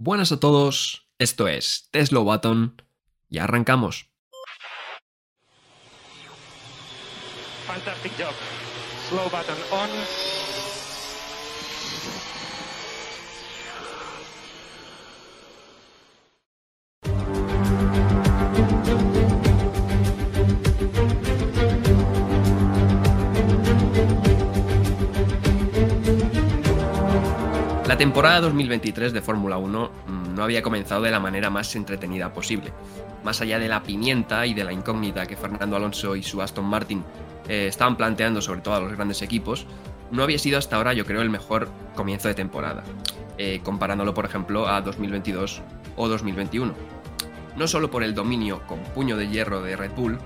Buenas a todos, esto es Tesla Button y arrancamos. Fantastic job. Slow button on. La temporada 2023 de Fórmula 1 mm, no había comenzado de la manera más entretenida posible. Más allá de la pimienta y de la incógnita que Fernando Alonso y su Aston Martin eh, estaban planteando sobre todo a los grandes equipos, no había sido hasta ahora yo creo el mejor comienzo de temporada, eh, comparándolo por ejemplo a 2022 o 2021. No solo por el dominio con puño de hierro de Red Bull,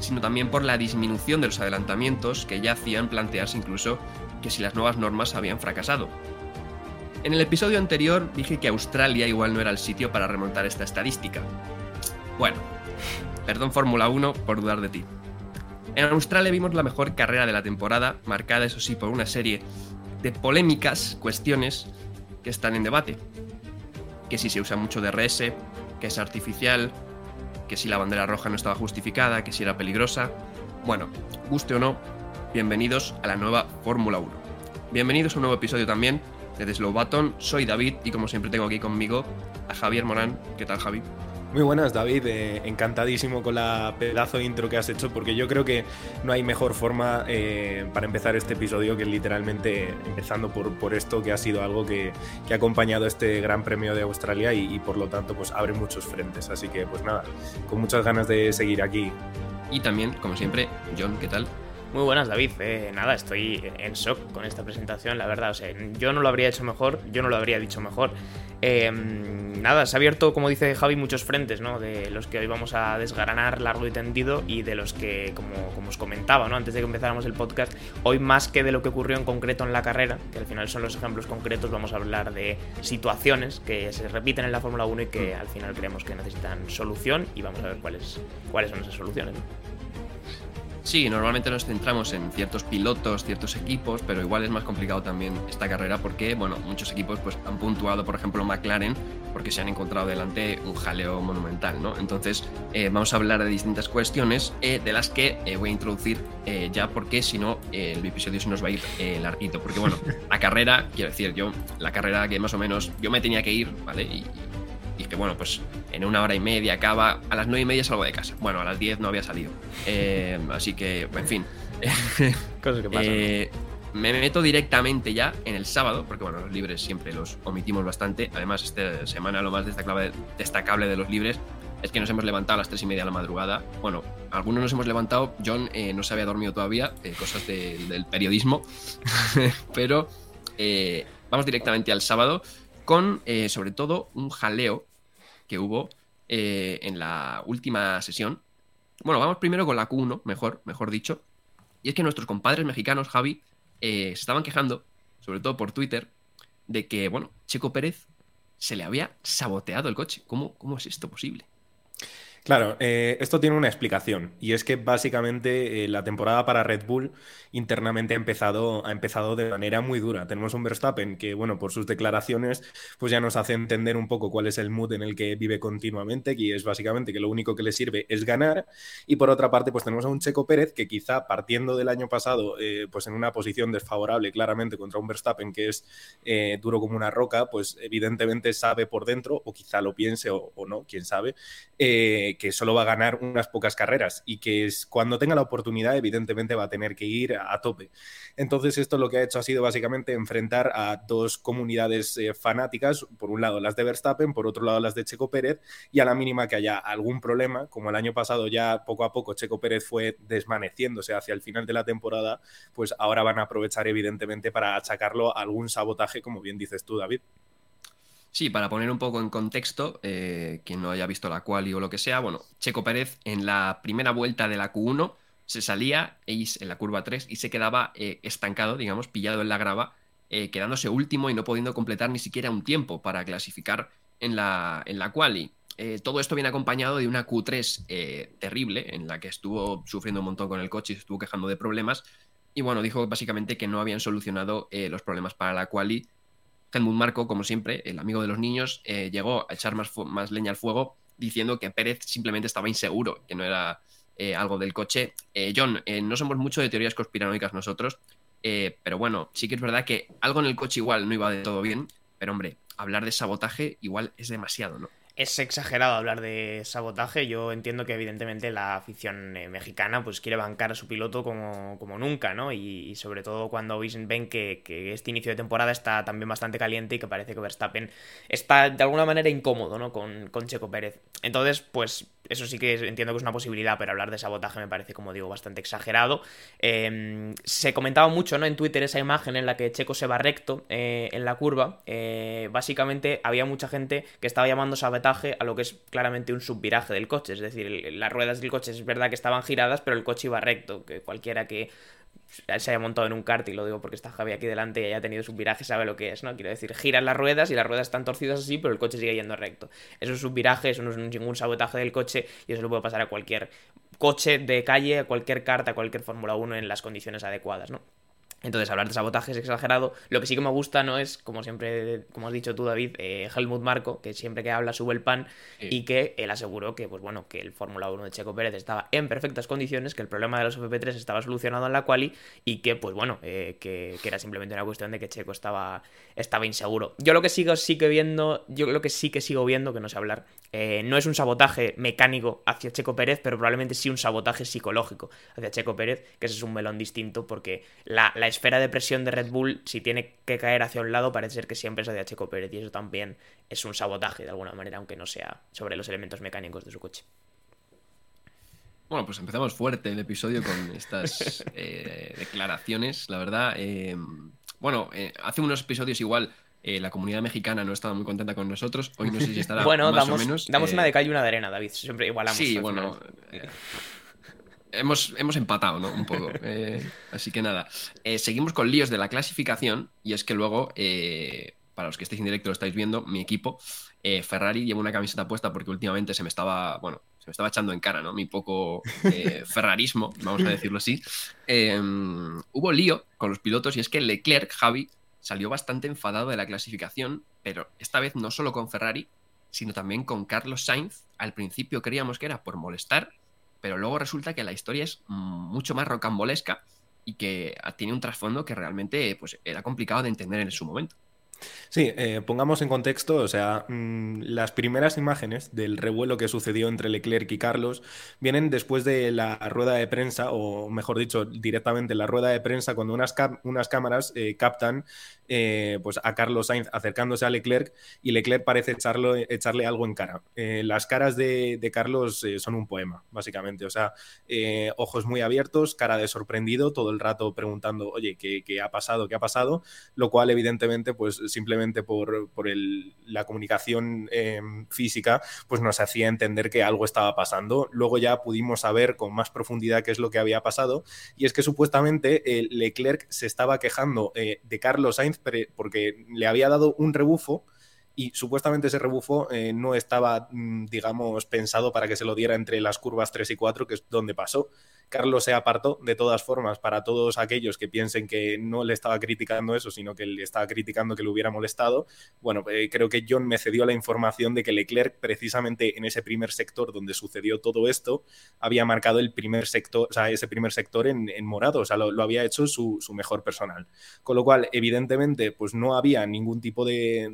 sino también por la disminución de los adelantamientos que ya hacían plantearse incluso que si las nuevas normas habían fracasado. En el episodio anterior dije que Australia igual no era el sitio para remontar esta estadística. Bueno, perdón Fórmula 1 por dudar de ti. En Australia vimos la mejor carrera de la temporada, marcada eso sí por una serie de polémicas cuestiones que están en debate. Que si se usa mucho DRS, que es artificial, que si la bandera roja no estaba justificada, que si era peligrosa. Bueno, guste o no, bienvenidos a la nueva Fórmula 1. Bienvenidos a un nuevo episodio también de Slow Button. Soy David y como siempre tengo aquí conmigo a Javier Morán. ¿Qué tal, Javi? Muy buenas, David. Eh, encantadísimo con la pedazo de intro que has hecho, porque yo creo que no hay mejor forma eh, para empezar este episodio que literalmente empezando por, por esto, que ha sido algo que, que ha acompañado este Gran Premio de Australia y, y, por lo tanto pues abre muchos frentes. Así que pues nada, con muchas ganas de seguir aquí. Y también, como siempre, John, ¿qué tal? Muy buenas, David. Eh, nada, estoy en shock con esta presentación, la verdad. O sea, yo no lo habría hecho mejor, yo no lo habría dicho mejor. Eh, nada, se ha abierto, como dice Javi, muchos frentes, ¿no? De los que hoy vamos a desgranar largo y tendido y de los que, como, como os comentaba, ¿no? Antes de que empezáramos el podcast, hoy más que de lo que ocurrió en concreto en la carrera, que al final son los ejemplos concretos, vamos a hablar de situaciones que se repiten en la Fórmula 1 y que al final creemos que necesitan solución y vamos a ver cuáles, cuáles son esas soluciones. ¿no? Sí, normalmente nos centramos en ciertos pilotos, ciertos equipos, pero igual es más complicado también esta carrera porque, bueno, muchos equipos pues han puntuado, por ejemplo, McLaren, porque se han encontrado delante un jaleo monumental, ¿no? Entonces, eh, vamos a hablar de distintas cuestiones eh, de las que eh, voy a introducir ya porque si no, el episodio se nos va a ir larguito, porque, bueno, la carrera, quiero decir, yo, la carrera que más o menos yo me tenía que ir, ¿vale? Y, y que bueno, pues en una hora y media acaba, a las nueve y media salgo de casa. Bueno, a las diez no había salido. Eh, así que, en fin. Cosas que pasan. Eh, me meto directamente ya en el sábado, porque bueno, los libres siempre los omitimos bastante. Además, esta semana lo más destacable, destacable de los libres es que nos hemos levantado a las tres y media de la madrugada. Bueno, algunos nos hemos levantado, John eh, no se había dormido todavía, eh, cosas de, del periodismo, pero eh, vamos directamente al sábado con sobre todo un jaleo que hubo eh, en la última sesión. Bueno, vamos primero con la Q1, mejor, mejor dicho. Y es que nuestros compadres mexicanos, Javi, eh, se estaban quejando, sobre todo por Twitter, de que, bueno, Checo Pérez se le había saboteado el coche. ¿Cómo, cómo es esto posible? Claro, eh, esto tiene una explicación y es que básicamente eh, la temporada para Red Bull internamente ha empezado, ha empezado de manera muy dura. Tenemos un Verstappen que, bueno, por sus declaraciones, pues ya nos hace entender un poco cuál es el mood en el que vive continuamente, y es básicamente que lo único que le sirve es ganar. Y por otra parte, pues tenemos a un Checo Pérez que quizá partiendo del año pasado, eh, pues en una posición desfavorable claramente contra un Verstappen que es duro como una roca, pues evidentemente sabe por dentro, o quizá lo piense o, no, quién sabe, que solo va a ganar unas pocas carreras y que es, cuando tenga la oportunidad, evidentemente va a tener que ir a, tope. Entonces, esto lo que ha hecho ha sido básicamente enfrentar a dos comunidades eh, fanáticas, por un lado las de Verstappen, por otro lado las de Checo Pérez, y a la mínima que haya algún problema, como el año pasado ya poco a poco Checo Pérez fue desvaneciéndose hacia el final de la temporada, pues ahora van a aprovechar evidentemente para achacarlo a algún sabotaje, como bien dices tú, David. Sí, para poner un poco en contexto, eh, quien no haya visto la quali o lo que sea, bueno, Checo Pérez en la primera vuelta de la Q1 se salía en la curva 3 y se quedaba eh, estancado, digamos, pillado en la grava, eh, quedándose último y no pudiendo completar ni siquiera un tiempo para clasificar en la, en la quali. Todo esto viene acompañado de una Q3 eh, terrible, en la que estuvo sufriendo un montón con el coche y se estuvo quejando de problemas. Y bueno, dijo básicamente que no habían solucionado los problemas para la quali Helmut Marco, como siempre, el amigo de los niños, eh, llegó a echar más, más, leña al fuego diciendo que Pérez simplemente estaba inseguro, que no era eh, algo del coche. Eh, John, no somos mucho de teorías conspiranoicas nosotros, pero bueno, sí que es verdad que algo en el coche igual no iba de todo bien, pero hombre, hablar de sabotaje igual es demasiado, ¿no? Es exagerado hablar de sabotaje. Yo entiendo que evidentemente la afición eh, mexicana pues quiere bancar a su piloto como, como nunca, ¿no? Y, sobre todo cuando ven que, que, este inicio de temporada está también bastante caliente y que parece que Verstappen está de alguna manera incómodo, ¿no? Con, con Checo Pérez. Entonces, pues eso sí que entiendo que es una posibilidad, pero hablar de sabotaje me parece, como digo, bastante exagerado. Em, se comentaba mucho ¿no? en Twitter esa imagen en la que Checo se va recto eh, en la curva. Eh, básicamente había mucha gente que estaba llamando sabotaje a lo que es claramente un subviraje del coche. Es decir, las ruedas del coche es verdad que estaban giradas, pero el coche iba recto. Que cualquiera que se haya montado en un kart, y lo digo porque está Javi aquí delante y haya tenido su viraje, sabe lo que es, ¿no? Quiero decir, giran las ruedas y las ruedas están torcidas así, pero el coche sigue yendo recto. Eso es un viraje, eso no es ningún sabotaje del coche y eso le puede pasar a cualquier coche de calle, a cualquier kart, a cualquier Fórmula 1 en las condiciones adecuadas, ¿no? Entonces, hablar de sabotaje es exagerado. Lo que sí que me gusta no es, como siempre, como has dicho tú, David, eh, Helmut Marco, que siempre que habla sube el pan y que él aseguró que, pues bueno, que el Fórmula 1 de Checo Pérez estaba en perfectas condiciones, que el problema de los FP3 estaba solucionado en la quali y que, pues bueno, eh, que, era simplemente una cuestión de que Checo estaba, estaba inseguro. Yo lo que sigo sigue viendo, yo lo que sí que sigo viendo, que no sé hablar, eh, no es un sabotaje mecánico hacia Checo Pérez, pero probablemente sí un sabotaje psicológico hacia Checo Pérez, que ese es un melón distinto porque la, la esfera de presión de Red Bull, si tiene que caer hacia un lado, parece ser que siempre es hacia Checo Pérez y eso también es un sabotaje de alguna manera, aunque no sea sobre los elementos mecánicos de su coche. Bueno, pues empezamos fuerte el episodio con estas eh, declaraciones, la verdad. Eh, bueno, hace unos episodios igual eh, la comunidad mexicana no estaba muy contenta con nosotros. Hoy no sé si estará bueno, más damos, o menos. Damos una eh, de cal y una de arena, David. Siempre igualamos. Sí, bueno. Eh, hemos, hemos empatado, ¿no? Un poco. así que nada. seguimos con líos de la clasificación. Y es que luego, para los que estéis en directo lo estáis viendo, mi equipo, Ferrari, lleva una camiseta puesta porque últimamente se me estaba. Bueno, se me estaba echando en cara, ¿no? Mi poco ferrarismo, vamos a decirlo así. hubo lío con los pilotos y es que Leclerc, Javi, salió bastante enfadado de la clasificación, pero esta vez no solo con Ferrari, sino también con Carlos Sainz. Al principio creíamos que era por molestar, pero luego resulta que la historia es mucho más rocambolesca y que tiene un trasfondo que realmente pues, era complicado de entender en su momento. Sí, eh, pongamos en contexto, o sea, mm, las primeras imágenes del revuelo que sucedió entre Leclerc y Carlos vienen después de la rueda de prensa, o mejor dicho, directamente la rueda de prensa, cuando unas, unas cámaras eh, captan eh, pues a Carlos Sainz acercándose a Leclerc y Leclerc parece echarle algo en cara. las caras de, Carlos son un poema, básicamente, o sea, ojos muy abiertos, cara de sorprendido, todo el rato preguntando, oye, ¿qué, qué ha pasado? ¿Qué ha pasado? Lo cual, evidentemente, pues simplemente por, la comunicación em, física, pues nos hacía entender que algo estaba pasando. Luego ya pudimos saber con más profundidad qué es lo que había pasado, y es que supuestamente Leclerc se estaba quejando eh, de Carlos Sainz porque le había dado un rebufo y supuestamente ese rebufo eh, no estaba, mm, digamos, pensado para que se lo diera entre las curvas 3 y 4, que es donde pasó. Carlos se apartó de todas formas para todos aquellos que piensen que no le estaba criticando eso, sino que le estaba criticando que le hubiera molestado. Bueno, eh, creo que John me cedió la información de que Leclerc, precisamente en ese primer sector donde sucedió todo esto, había marcado el primer sector, o sea, ese primer sector en, morado, o sea, lo, había hecho su, mejor personal. Con lo cual, evidentemente, pues no había ningún tipo de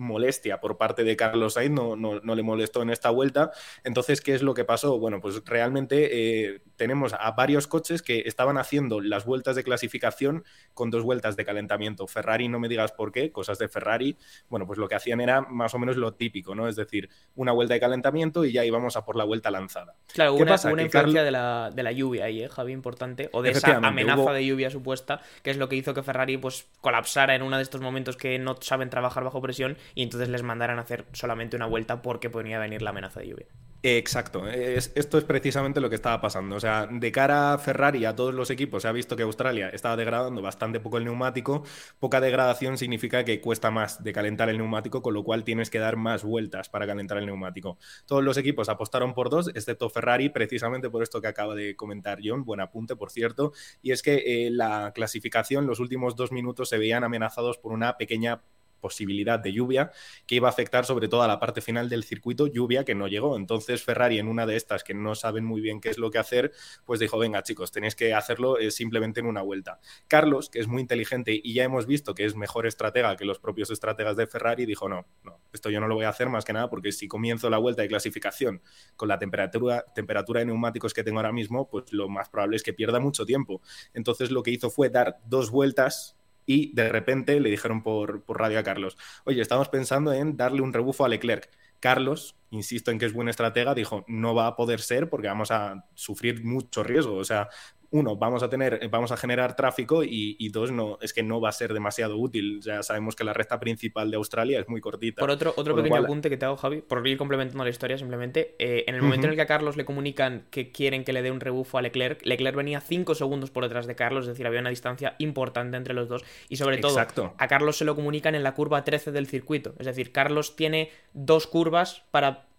molestia por parte de Carlos Sainz, no, no, le molestó en esta vuelta. Entonces, ¿qué es lo que pasó? Bueno, pues realmente eh, tenemos a varios coches que estaban haciendo las vueltas de clasificación con dos vueltas de calentamiento. Ferrari, no me digas por qué, cosas de Ferrari, bueno, pues lo que hacían era más o menos lo típico, ¿no? Es decir, una vuelta de calentamiento y ya íbamos a por la vuelta lanzada. Claro, una, una influencia de, la, de, la, lluvia ahí, ¿eh, Javi? Importante, o de esa amenaza de lluvia supuesta, que es lo que hizo que Ferrari pues colapsara en uno de estos momentos que no saben trabajar bajo presión y entonces les mandaran a hacer solamente una vuelta porque podría venir la amenaza de lluvia. Exacto, esto es precisamente lo que estaba pasando. O sea, de cara a Ferrari a todos los equipos, se ha visto que Australia estaba degradando bastante poco el neumático. Poca degradación significa que cuesta más de calentar el neumático, con lo cual tienes que dar más vueltas para calentar el neumático. Todos los equipos apostaron por dos, excepto Ferrari, precisamente por esto que acaba de comentar John. Buen apunte, por cierto. Y es que eh, la clasificación, los últimos dos minutos se veían amenazados por una pequeña posibilidad de lluvia que iba a afectar sobre todo a la parte final del circuito, lluvia que no llegó. Entonces Ferrari en una de estas que no saben muy bien qué es lo que hacer, pues dijo, venga chicos, tenéis que hacerlo eh, simplemente en una vuelta. Carlos, que es muy inteligente y ya hemos visto que es mejor estratega que los propios estrategas de Ferrari, dijo, no, no, esto yo no lo voy a hacer más que nada porque si comienzo la vuelta de clasificación con la temperatura, temperatura de neumáticos que tengo ahora mismo, pues lo más probable es que pierda mucho tiempo. Entonces lo que hizo fue dar dos vueltas y de repente le dijeron por, radio a Carlos, oye, estamos pensando en darle un rebufo a Leclerc. Carlos, insisto en que es buen estratega, dijo, no va a poder ser porque vamos a sufrir mucho riesgo. O sea, uno, vamos a tener, vamos a generar tráfico y, dos, no, es que no va a ser demasiado útil. Ya sabemos que la recta principal de Australia es muy cortita. Por otro, otro pequeño apunte que te hago, Javi, por ir complementando la historia simplemente, eh, en el momento en el que a Carlos le comunican que quieren que le dé un rebufo a Leclerc, Leclerc venía 5 segundos por detrás de Carlos, es decir, había una distancia importante entre los dos y sobre todo a Carlos se lo comunican en la curva 13 del circuito. Es decir, Carlos tiene dos curvas para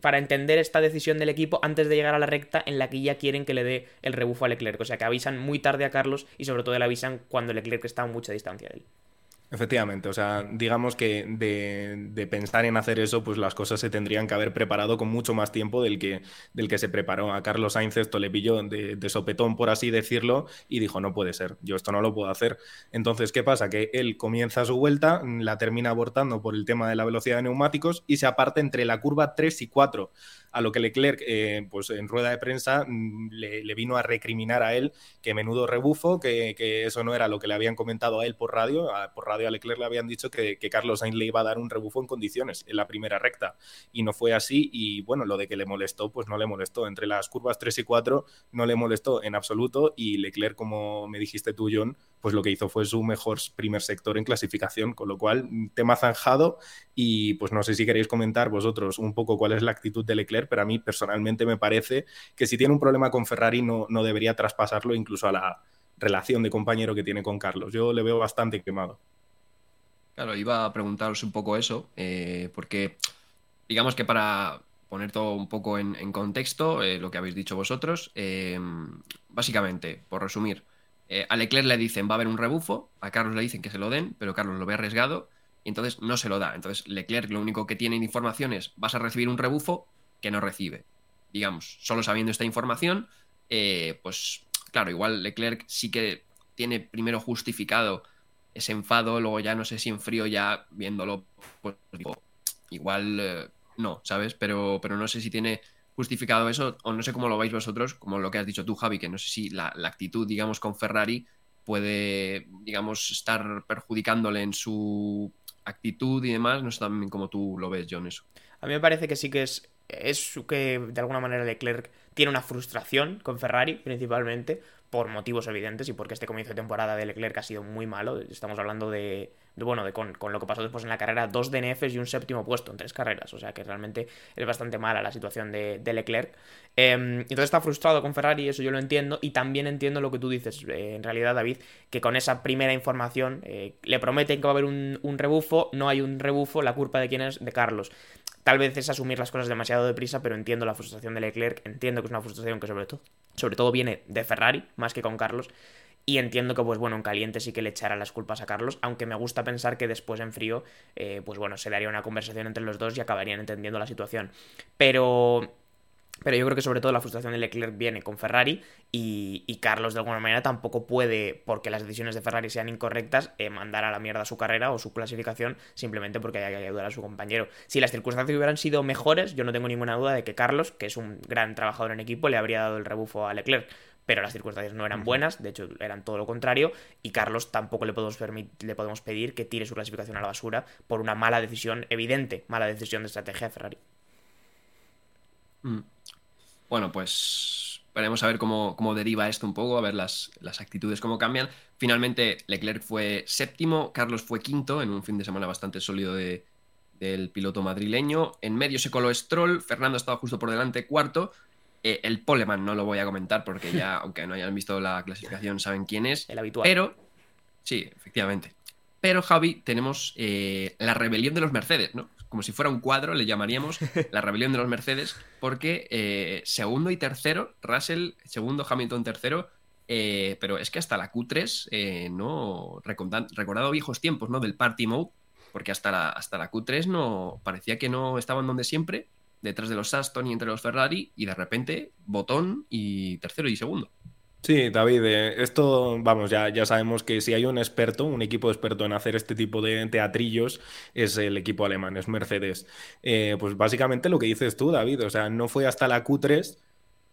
para entender esta decisión del equipo antes de llegar a la recta en la que ya quieren que le dé el rebufo a Leclerc. O sea que avisan muy tarde a Carlos y sobre todo le avisan cuando Leclerc está a mucha distancia de él. Efectivamente, o sea, digamos que de, pensar en hacer eso, pues las cosas se tendrían que haber preparado con mucho más tiempo del que, del que se preparó. A Carlos Sainz esto le pilló de, de, sopetón, por así decirlo, y dijo, no puede ser, yo esto no lo puedo hacer. Entonces, ¿qué pasa? Que él comienza su vuelta, la termina abortando por el tema de la velocidad de neumáticos y se aparte entre la curva 3 y 4 a lo que Leclerc, eh, pues en rueda de prensa, mm, le, vino a recriminar a él que menudo rebufo, que, eso no era lo que le habían comentado a él por radio. por radio a Leclerc le habían dicho que, Carlos Sainz le iba a dar un rebufo en condiciones en la primera recta. Y no fue así. Y bueno, lo de que le molestó, pues no le molestó. Entre las curvas 3 y 4 no le molestó en absoluto. Y Leclerc, como me dijiste tú, John, pues lo que hizo fue su mejor primer sector en clasificación, con lo cual tema zanjado y pues no sé si queréis comentar vosotros un poco cuál es la actitud de Leclerc, pero a mí personalmente me parece que si tiene un problema con Ferrari no, no debería traspasarlo incluso a la relación de compañero que tiene con Carlos. Yo le veo bastante quemado. Claro, iba a preguntaros un poco eso, eh, porque digamos que para poner todo un poco en, contexto, eh, lo que habéis dicho vosotros, eh, básicamente, por resumir, eh, a Leclerc le dicen va a haber un rebufo, a Carlos le dicen que se lo den, pero Carlos lo ve arriesgado y entonces no se lo da. Entonces Leclerc lo único que tiene en información es vas a recibir un rebufo que no recibe. Digamos, solo sabiendo esta información, eh, pues claro, igual Leclerc sí que tiene primero justificado ese enfado, luego ya no sé si en frío ya viéndolo, pues digo, igual eh, no, ¿sabes? Pero, pero no sé si tiene justificado eso, o no sé cómo lo veis vosotros, como lo que has dicho tú, Javi, que no sé si la, actitud, digamos, con Ferrari puede, digamos, estar perjudicándole en su actitud y demás. No sé también cómo tú lo ves, John, eso. A mí me parece que sí que es, es que de alguna manera Leclerc tiene una frustración con Ferrari, principalmente, por motivos evidentes y porque este comienzo de temporada de Leclerc ha sido muy malo. Estamos hablando de bueno, de con, lo que pasó después en la carrera, dos DNFs y un séptimo puesto en tres carreras. O sea que realmente es bastante mala la situación de, Leclerc. Em, entonces está frustrado con Ferrari, eso yo lo entiendo. Y también entiendo lo que tú dices, eh, en realidad, David, que con esa primera información eh, le prometen que va a haber un, un, rebufo, no hay un rebufo, la culpa de quién es, de Carlos. Tal vez es asumir las cosas demasiado deprisa, pero entiendo la frustración de Leclerc, entiendo que es una frustración que sobre todo, sobre todo viene de Ferrari, más que con Carlos. Y entiendo que, pues bueno, en caliente sí que le echará las culpas a Carlos, aunque me gusta pensar que después en frío, eh, pues bueno, se daría una conversación entre los dos y acabarían entendiendo la situación. Pero pero yo creo que sobre todo la frustración de Leclerc viene con Ferrari y, Carlos de alguna manera tampoco puede, porque las decisiones de Ferrari sean incorrectas, eh, mandar a la mierda su carrera o su clasificación simplemente porque haya que ayudar a su compañero. Si las circunstancias hubieran sido mejores, yo no tengo ninguna duda de que Carlos, que es un gran trabajador en equipo, le habría dado el rebufo a Leclerc pero las circunstancias no eran buenas, de hecho eran todo lo contrario, y Carlos tampoco le podemos, le podemos pedir que tire su clasificación a la basura por una mala decisión, evidente, mala decisión de estrategia de Ferrari. Mm. Bueno, pues veremos a ver cómo, deriva esto un poco, a ver las, las, actitudes, cómo cambian. Finalmente, Leclerc fue séptimo, Carlos fue quinto en un fin de semana bastante sólido de, del piloto madrileño. En medio se coló Stroll, Fernando estaba justo por delante, cuarto. Eh, el Poleman no lo voy a comentar porque ya, aunque no hayan visto la clasificación, saben quién es. El habitual. Pero, sí, efectivamente. Pero, Javi, tenemos eh, la rebelión de los Mercedes, ¿no? Como si fuera un cuadro, le llamaríamos la rebelión de los Mercedes, porque eh, segundo y tercero, Russell, segundo, Hamilton tercero, eh, pero es que hasta la Q3, no recordado viejos tiempos, ¿no? Del party mode, porque hasta la, hasta la Q3 no parecía que no estaban donde siempre, detrás de los Aston y entre los Ferrari, y de repente botón y tercero y segundo. Sí, David, eh, esto, vamos, ya, ya sabemos que si hay un experto, un equipo experto en hacer este tipo de teatrillos, es el equipo alemán, es Mercedes. Eh, pues básicamente lo que dices tú, David, o sea, no fue hasta la Q3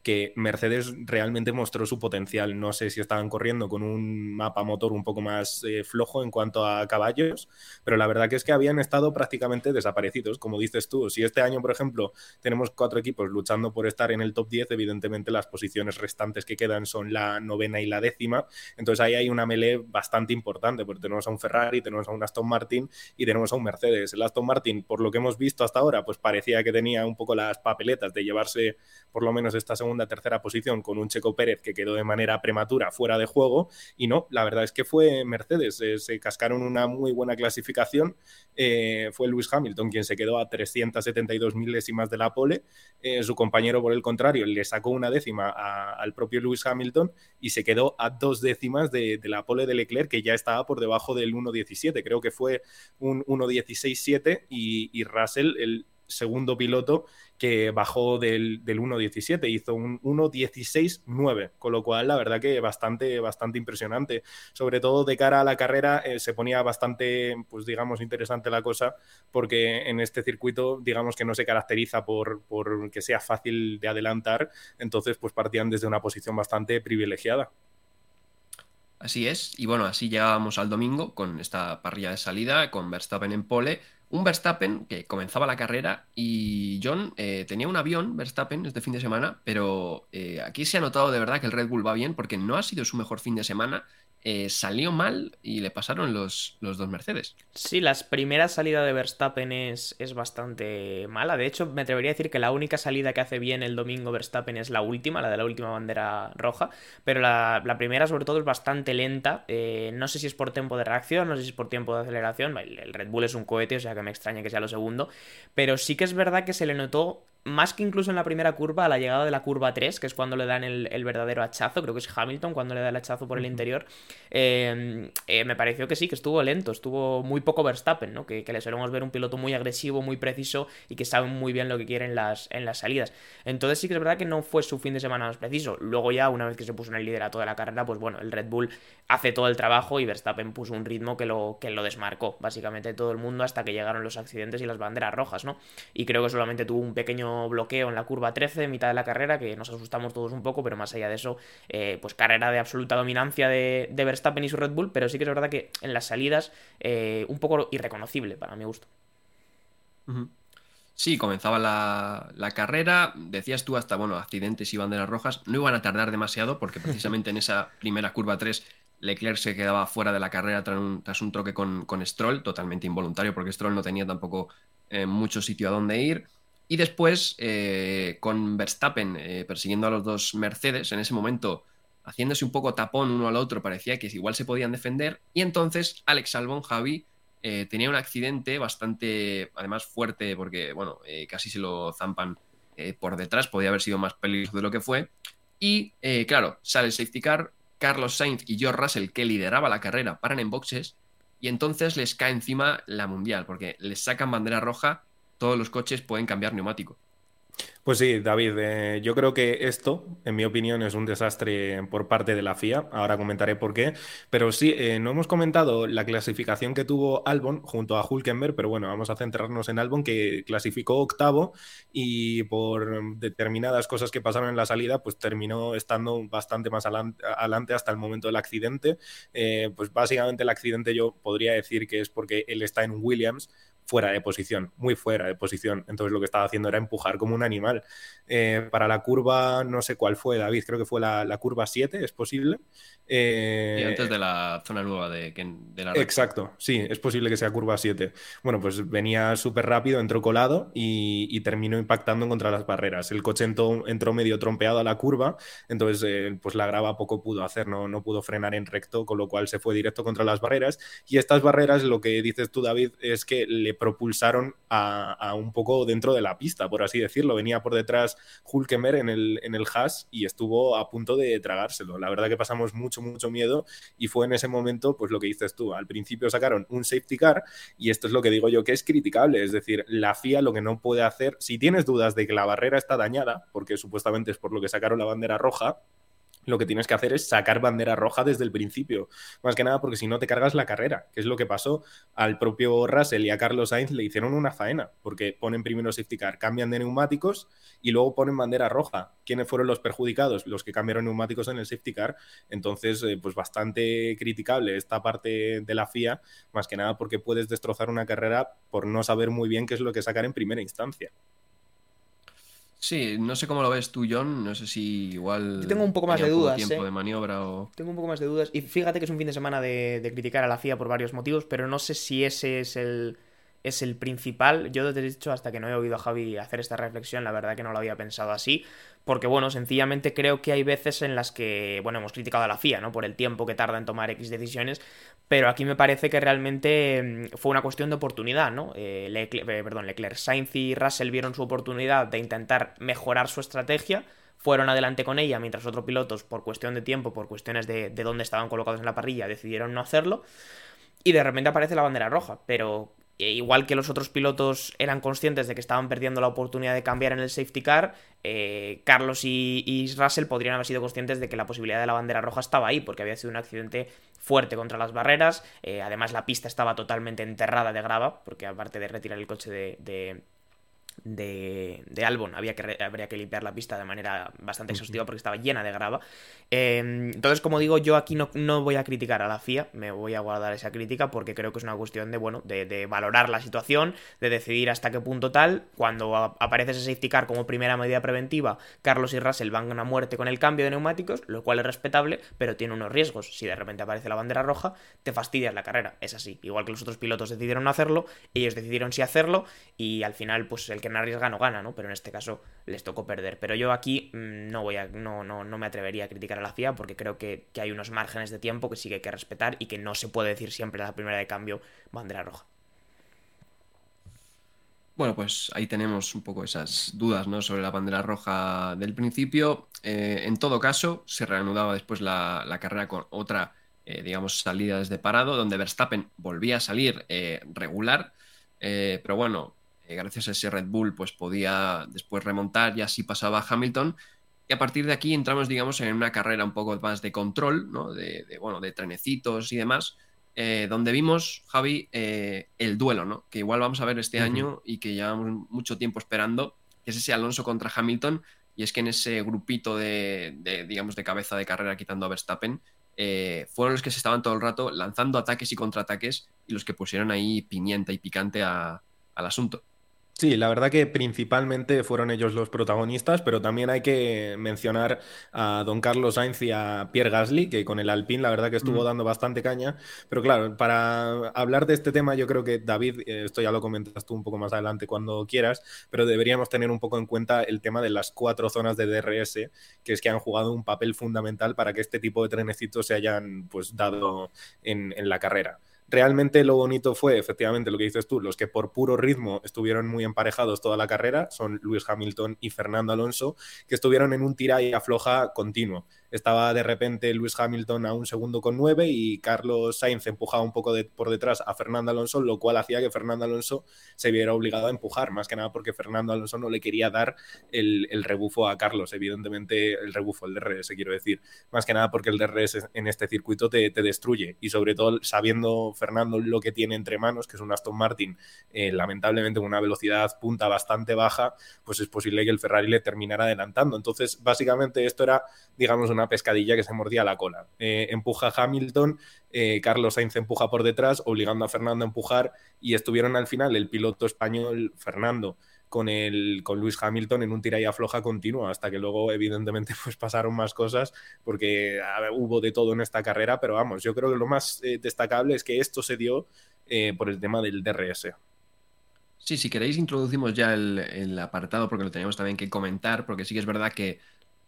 que Mercedes realmente mostró su potencial. No sé si estaban corriendo con un mapa motor un poco más eh, flojo en cuanto a caballos, pero la verdad que es que habían estado prácticamente desaparecidos, como dices tú. Si este año, por ejemplo, tenemos cuatro equipos luchando por estar en el top 10, evidentemente las posiciones restantes que quedan son la novena y la décima. Entonces ahí hay una melee bastante importante, porque tenemos a un Ferrari, tenemos a un Aston Martin y tenemos a un Mercedes. El Aston Martin, por lo que hemos visto hasta ahora, pues parecía que tenía un poco las papeletas de llevarse por lo menos esta segunda tercera posición con un Checo Pérez que quedó de manera prematura fuera de juego. Y no, la verdad es que fue Mercedes, eh, se cascaron una muy buena clasificación, eh, fue Lewis Hamilton quien se quedó a 372 milésimas de la pole, eh, su compañero por el contrario le sacó una décima al propio Lewis Hamilton y se quedó a dos décimas de, la pole de Leclerc que ya estaba por debajo del 1.17, creo que fue un 1.16.7 y, y Russell, el segundo piloto que bajó del, del 1.17, hizo un 1.16.9, con lo cual la verdad que bastante, bastante impresionante. Sobre todo de cara a la carrera eh, se ponía bastante, pues digamos, interesante la cosa, porque en este circuito, digamos que no se caracteriza por, por que sea fácil de adelantar, entonces pues partían desde una posición bastante privilegiada. Así es, y bueno, así llegábamos al domingo con esta parrilla de salida, con Verstappen en pole, un Verstappen que comenzaba la carrera y John eh, tenía un avión, Verstappen, este fin de semana, pero eh, aquí se ha notado de verdad que el Red Bull va bien porque no ha sido su mejor fin de semana eh, salió mal y le pasaron los, los, dos Mercedes. Sí, la primera salida de Verstappen es, es, bastante mala. De hecho, me atrevería a decir que la única salida que hace bien el domingo Verstappen es la última, la de la última bandera roja. Pero la, primera, sobre todo, es bastante lenta. Eh, no sé si es por tiempo de reacción, no sé si es por tiempo de aceleración. el Red Bull es un cohete, o sea que me extraña que sea lo segundo. Pero sí que es verdad que se le notó más que incluso en la primera curva, a la llegada de la curva 3, que es cuando le dan el, verdadero hachazo, creo que es Hamilton cuando le da el hachazo por el interior, em, eh, me pareció que sí, que estuvo lento, estuvo muy poco Verstappen, ¿no? Que, le solemos ver un piloto muy agresivo, muy preciso y que sabe muy bien lo que quiere en las, en las salidas. Entonces sí que es verdad que no fue su fin de semana más preciso. Luego ya, una vez que se puso en el liderato de la carrera, pues bueno, el Red Bull hace todo el trabajo y Verstappen puso un ritmo que lo, que lo desmarcó, básicamente todo el mundo, hasta que llegaron los accidentes y las banderas rojas, ¿no? Y creo que solamente tuvo un pequeño bloqueo en la curva 13, mitad de la carrera, que nos asustamos todos un poco, pero más allá de eso, eh, pues carrera de absoluta dominancia de, Verstappen y su Red Bull, pero sí que es verdad que en las salidas eh, un poco irreconocible para mi gusto. Sí, comenzaba la, la, carrera, decías tú hasta, bueno, accidentes y banderas rojas, no iban a tardar demasiado porque precisamente en esa primera curva 3 Leclerc se quedaba fuera de la carrera tras un, tras un troque con, con, Stroll, totalmente involuntario porque Stroll no tenía tampoco eh, mucho sitio a donde ir. Y después, eh, con Verstappen eh, persiguiendo a los dos Mercedes, en ese momento haciéndose un poco tapón uno al otro, parecía que igual se podían defender. Y entonces Alex Albon, Javi, eh, tenía un accidente bastante, además fuerte, porque, bueno, casi se lo zampan por detrás, podía haber sido más peligroso de lo que fue. Y, claro, sale el safety car, Carlos Sainz y George Russell, que lideraba la carrera, paran en boxes. Y entonces les cae encima la mundial, porque les sacan bandera roja todos los coches pueden cambiar neumático. Pues sí, David, eh, yo creo que esto, en mi opinión, es un desastre por parte de la FIA. Ahora comentaré por qué. Pero sí, eh, no hemos comentado la clasificación que tuvo Albon junto a Hulkenberg, pero bueno, vamos a centrarnos en Albon, que clasificó octavo y por determinadas cosas que pasaron en la salida, pues terminó estando bastante más adelante hasta el momento del accidente. Eh, pues básicamente el accidente yo podría decir que es porque él está en Williams, fuera de posición, muy fuera de posición. Entonces lo que estaba haciendo era empujar como un animal. Eh, para la curva, no sé cuál fue, David, creo que fue la, la curva 7, ¿es posible? Eh, y antes de la zona nueva de, de la Exacto, sí, es posible que sea curva 7. Bueno, pues venía súper rápido, entró colado y, terminó impactando contra las barreras. El coche entró, entró medio trompeado a la curva, entonces eh, pues la grava poco pudo hacer, no, no pudo frenar en recto, con lo cual se fue directo contra las barreras. Y estas barreras, lo que dices tú, David, es que le propulsaron a, un poco dentro de la pista, por así decirlo. Venía por detrás Hulkemer en el, en el hash y estuvo a punto de tragárselo. La verdad que pasamos mucho mucho, miedo y fue en ese momento, pues lo que dices tú, al principio sacaron un safety car y esto es lo que digo yo que es criticable, es decir, la FIA lo que no puede hacer, si tienes dudas de que la barrera está dañada, porque supuestamente es por lo que sacaron la bandera roja, lo que tienes que hacer es sacar bandera roja desde el principio. Más que nada porque si no te cargas la carrera, que es lo que pasó al propio Russell y a Carlos Sainz le hicieron una faena, porque ponen primero safety car, cambian de neumáticos y luego ponen bandera roja. ¿Quiénes fueron los perjudicados? Los que cambiaron neumáticos en el safety car. Entonces, eh, pues bastante criticable esta parte de la FIA, más que nada porque puedes destrozar una carrera por no saber muy bien qué es lo que sacar en primera instancia. Sí, no sé cómo lo ves tú, John. No sé si igual. Yo tengo un poco más de dudas. Tiempo ¿eh? de maniobra o... Tengo un poco más de dudas. Y fíjate que es un fin de semana de, de, criticar a la FIA por varios motivos, pero no sé si ese es el, es el principal. Yo te he dicho hasta que no he oído a Javi hacer esta reflexión, la verdad que no lo había pensado así, porque bueno, sencillamente creo que hay veces en las que, bueno, hemos criticado a la FIA, ¿no? Por el tiempo que tarda en tomar X decisiones, pero aquí me parece que realmente mm, fue una cuestión de oportunidad, ¿no? Eh, Leclerc, eh, perdón, Leclerc, Sainz y Russell vieron su oportunidad de intentar mejorar su estrategia, fueron adelante con ella, mientras otros pilotos, por cuestión de tiempo, por cuestiones de, de dónde estaban colocados en la parrilla, decidieron no hacerlo. Y de repente aparece la bandera roja, pero igual que los otros pilotos eran conscientes de que estaban perdiendo la oportunidad de cambiar en el safety car, eh, Carlos y, Russell podrían haber sido conscientes de que la posibilidad de la bandera roja estaba ahí, porque había sido un accidente fuerte contra las barreras. Eh, además, la pista estaba totalmente enterrada de grava, porque aparte de retirar el coche de, de Albon había que, habría que limpiar la pista de manera bastante exhaustiva porque estaba llena de grava. Em, entonces, como digo, yo aquí no, no, voy a criticar a la FIA, me voy a guardar esa crítica porque creo que es una cuestión de, bueno, de, valorar la situación, de decidir hasta qué punto tal. Cuando aparece ese safety car como primera medida preventiva, Carlos y Russell van a muerte con el cambio de neumáticos, lo cual es respetable, pero tiene unos riesgos. Si de repente aparece la bandera roja, te fastidias la carrera. Es así. Igual que los otros pilotos decidieron no hacerlo, ellos decidieron sí hacerlo y al final, pues el que no arriesga no gana, ¿no? Pero en este caso les tocó perder. Pero yo aquí mm, no voy a, no, no, no me atrevería a criticar a la FIA porque creo que, hay unos márgenes de tiempo que sí que hay que respetar y que no se puede decir siempre la primera de cambio bandera roja. Bueno, pues ahí tenemos un poco esas dudas ¿no? sobre la bandera roja del principio. Eh, en todo caso, se reanudaba después la, carrera con otra, eh, digamos, salida desde parado, donde Verstappen volvía a salir eh, regular. pero bueno, eh, gracias a ese Red Bull, pues podía después remontar y así pasaba a Hamilton. Y a partir de aquí entramos, digamos, en una carrera un poco más de control, ¿no? De, bueno, de trenecitos y demás, eh, donde vimos, Javi, eh, el duelo, ¿no? Que igual vamos a ver este año y que llevamos mucho tiempo esperando, que es ese Alonso contra Hamilton. Y es que en ese grupito de, digamos, de cabeza de carrera quitando a Verstappen, fueron los que se estaban todo el rato lanzando ataques y contraataques y los que pusieron ahí pimienta y picante al asunto. Sí, la verdad que principalmente fueron ellos los protagonistas, pero también hay que mencionar a don Carlos Sainz y a Pierre Gasly, que con el Alpine la verdad que estuvo mm. dando bastante caña. Pero claro, para hablar de este tema, yo creo que David, eh, esto ya lo comentas tú un poco más adelante cuando quieras, pero deberíamos tener un poco en cuenta el tema de las cuatro zonas de DRS, que es que han jugado un papel fundamental para que este tipo de trenecitos se hayan pues dado en, en la carrera. Realmente lo bonito fue, efectivamente, lo que dices tú, los que por puro ritmo estuvieron muy emparejados toda la carrera son Luis Hamilton y Fernando Alonso, que estuvieron en un tira y afloja continuo estaba de repente Luis Hamilton a un segundo con nueve y Carlos Sainz empujaba un poco por detrás a Fernando Alonso, lo cual hacía que Fernando Alonso se viera obligado a empujar, más que nada porque Fernando Alonso no le quería dar el, rebufo a Carlos, evidentemente el rebufo, el DRS, quiero decir, más que nada porque el DRS en este circuito te, destruye y sobre todo sabiendo Fernando lo que tiene entre manos, que es un Aston Martin eh, lamentablemente con una velocidad punta bastante baja, pues es posible que el Ferrari le terminara adelantando. Entonces, básicamente esto era, digamos, una pescadilla que se mordía la cola. Eh, empuja Hamilton, eh, Carlos Sainz empuja por detrás, obligando a Fernando a empujar y estuvieron al final el piloto español Fernando con, el, con Lewis Hamilton en un tira y afloja continuo, hasta que luego, evidentemente, pues pasaron más cosas, porque hubo de todo en esta carrera, pero vamos, yo creo que lo más eh, destacable es que esto se dio por el tema del DRS. Sí, si queréis introducimos ya el, apartado porque lo teníamos también que comentar, porque sí que es verdad que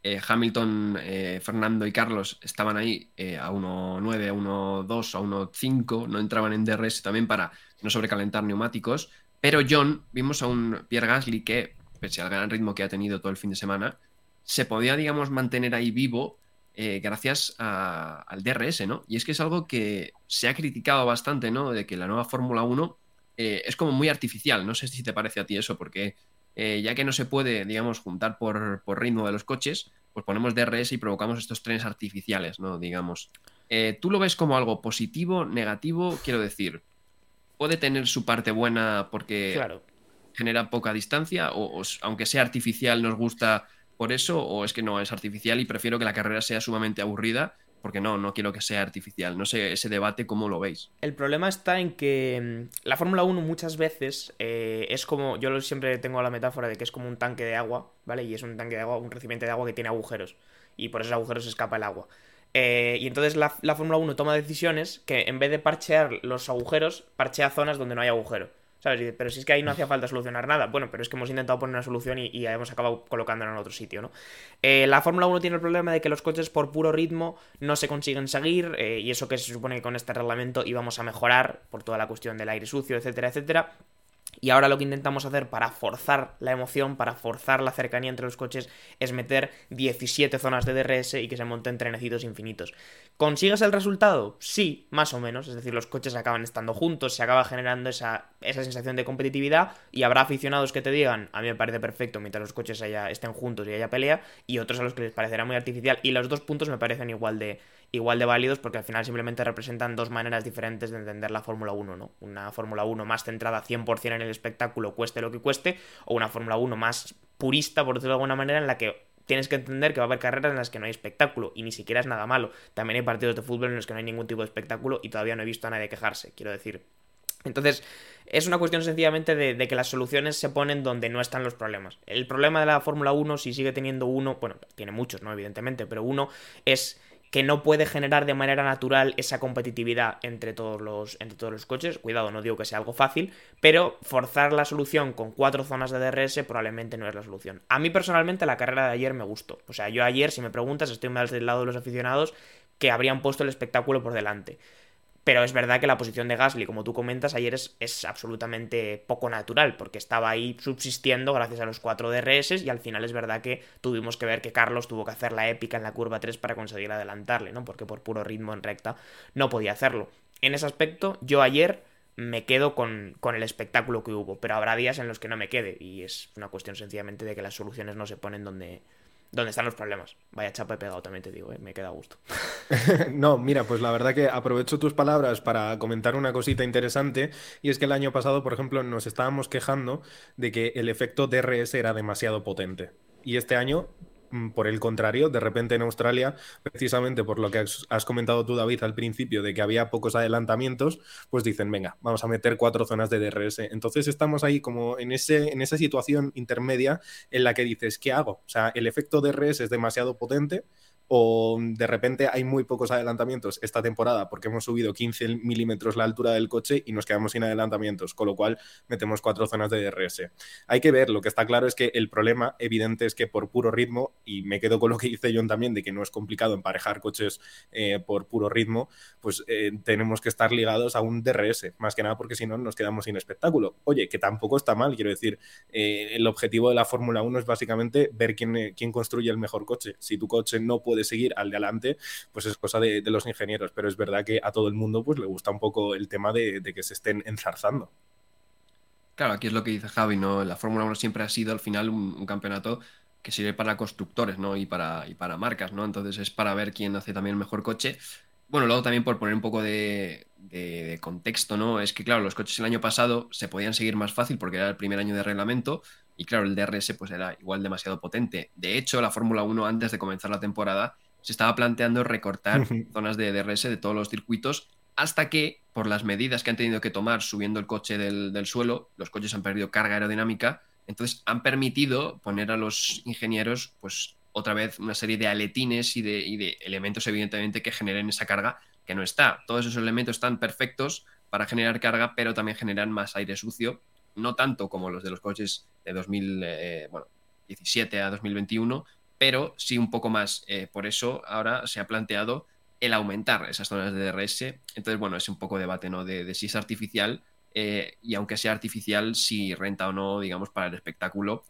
eh, Hamilton, Fernando y Carlos estaban ahí a 1.9, a 1.2, a 1.5, no entraban en DRS también para no sobrecalentar neumáticos, pero John, vimos a un Pierre Gasly que, pese al gran ritmo que ha tenido todo el fin de semana, se podía, digamos, mantener ahí vivo eh, gracias al DRS, ¿no? Y es que es algo que se ha criticado bastante, ¿no? De que la nueva Fórmula 1 eh, es como muy artificial. No sé si te parece a ti eso, porque eh, ya que no se puede, digamos, juntar por, por, ritmo de los coches, pues ponemos DRS y provocamos estos trenes artificiales, ¿no? Digamos. ¿Tú lo ves como algo positivo, negativo? Quiero decir, puede tener su parte buena porque genera poca distancia, o, aunque sea artificial nos gusta por eso, o es que no es artificial y prefiero que la carrera sea sumamente aburrida, porque no, no quiero que sea artificial. No sé ese debate cómo lo veis. El problema está en que mm, la Fórmula 1 muchas veces eh, es como, yo siempre tengo la metáfora de que es como un tanque de agua, ¿vale? Y es un tanque de agua, un recipiente de agua que tiene agujeros, y por esos agujeros se escapa el agua. Eh, y entonces la, Fórmula 1 toma decisiones que en vez de parchear los agujeros, parchea zonas donde no hay agujero. ¿Sabes? Pero si es que ahí no hacía falta solucionar nada. Bueno, pero es que hemos intentado poner una solución y, hemos acabado colocándola en otro sitio, ¿no? Eh, la Fórmula 1 tiene el problema de que los coches por puro ritmo no se consiguen seguir eh, y eso que se supone que con este reglamento íbamos a mejorar por toda la cuestión del aire sucio, etcétera, etcétera. Y ahora lo que intentamos hacer para forzar la emoción, para forzar la cercanía entre los coches, es meter 17 zonas de DRS y que se monten trenecitos infinitos. ¿Consigues el resultado? Sí, más o menos. Es decir, los coches acaban estando juntos, se acaba generando esa, esa sensación de competitividad y habrá aficionados que te digan, a mí me parece perfecto mientras los coches estén juntos y haya pelea, y otros a los que les parecerá muy artificial. Y los dos puntos me parecen igual de, igual de válidos porque al final simplemente representan dos maneras diferentes de entender la Fórmula 1, ¿no? Una Fórmula 1 más centrada 100% en el espectáculo, cueste lo que cueste, o una Fórmula 1 más purista, por decirlo de alguna manera, en la que tienes que entender que va a haber carreras en las que no hay espectáculo y ni siquiera es nada malo. También hay partidos de fútbol en los que no hay ningún tipo de espectáculo y todavía no he visto a nadie quejarse, quiero decir. Entonces, es una cuestión sencillamente de, de, que las soluciones se ponen donde no están los problemas. El problema de la Fórmula 1, si sigue teniendo uno, bueno, tiene muchos, ¿no? Evidentemente, pero uno es que no puede generar de manera natural esa competitividad entre todos los, entre todos los coches. Cuidado, no digo que sea algo fácil, pero forzar la solución con cuatro zonas de DRS probablemente no es la solución. A mí personalmente la carrera de ayer me gustó. O sea, yo ayer, si me preguntas, estoy más del lado de los aficionados que habrían puesto el espectáculo por delante. Pero es verdad que la posición de Gasly, como tú comentas, ayer es, es, absolutamente poco natural, porque estaba ahí subsistiendo gracias a los cuatro DRS y al final es verdad que tuvimos que ver que Carlos tuvo que hacer la épica en la curva 3 para conseguir adelantarle, ¿no? Porque por puro ritmo en recta no podía hacerlo. En ese aspecto, yo ayer me quedo con, con el espectáculo que hubo, pero habrá días en los que no me quede y es una cuestión sencillamente de que las soluciones no se ponen donde, ¿Dónde están los problemas? Vaya chapa he pegado, también te digo, ¿eh? me queda gusto. no, mira, pues la verdad que aprovecho tus palabras para comentar una cosita interesante, y es que el año pasado, por ejemplo, nos estábamos quejando de que el efecto DRS era demasiado potente. Y este año por el contrario, de repente en Australia, precisamente por lo que has comentado tú, David, al principio, de que había pocos adelantamientos, pues dicen, venga, vamos a meter cuatro zonas de DRS. Entonces estamos ahí como en, ese, en esa situación intermedia en la que dices, ¿qué hago? O sea, el efecto DRS es demasiado potente, o de repente hay muy pocos adelantamientos esta temporada porque hemos subido 15 milímetros la altura del coche y nos quedamos sin adelantamientos, con lo cual metemos cuatro zonas de DRS. Hay que ver, lo que está claro es que el problema evidente es que por puro ritmo, y me quedo con lo que dice John también, de que no es complicado emparejar coches eh, por puro ritmo, pues eh, tenemos que estar ligados a un DRS, más que nada porque si no nos quedamos sin espectáculo. Oye, que tampoco está mal, quiero decir, eh, el objetivo de la Fórmula 1 es básicamente ver quién, quién construye el mejor coche. Si tu coche no puede de seguir al de adelante, pues es cosa de, los ingenieros. Pero es verdad que a todo el mundo pues le gusta un poco el tema de, que se estén enzarzando. Claro, aquí es lo que dice Javi, ¿no? La Fórmula 1 siempre ha sido al final un, campeonato que sirve para constructores, ¿no? Y para, y para marcas, ¿no? Entonces es para ver quién hace también el mejor coche. Bueno, luego también por poner un poco de, de, contexto, ¿no? Es que, claro, los coches el año pasado se podían seguir más fácil porque era el primer año de reglamento y, claro, el DRS pues era igual demasiado potente. De hecho, la Fórmula 1 antes de comenzar la temporada se estaba planteando recortar zonas de DRS de todos los circuitos hasta que, por las medidas que han tenido que tomar subiendo el coche del, del suelo, los coches han perdido carga aerodinámica Entonces han permitido poner a los ingenieros, pues otra vez, una serie de aletines y de, y de elementos, evidentemente, que generen esa carga que no está. Todos esos elementos están perfectos para generar carga, pero también generan más aire sucio, no tanto como los de los coches de 2017 eh, a 2021, pero sí un poco más. Eh, por eso ahora se ha planteado el aumentar esas zonas de DRS. Entonces, bueno, es un poco debate, ¿no? De, si es artificial eh, y aunque sea artificial, si renta o no, digamos, para el espectáculo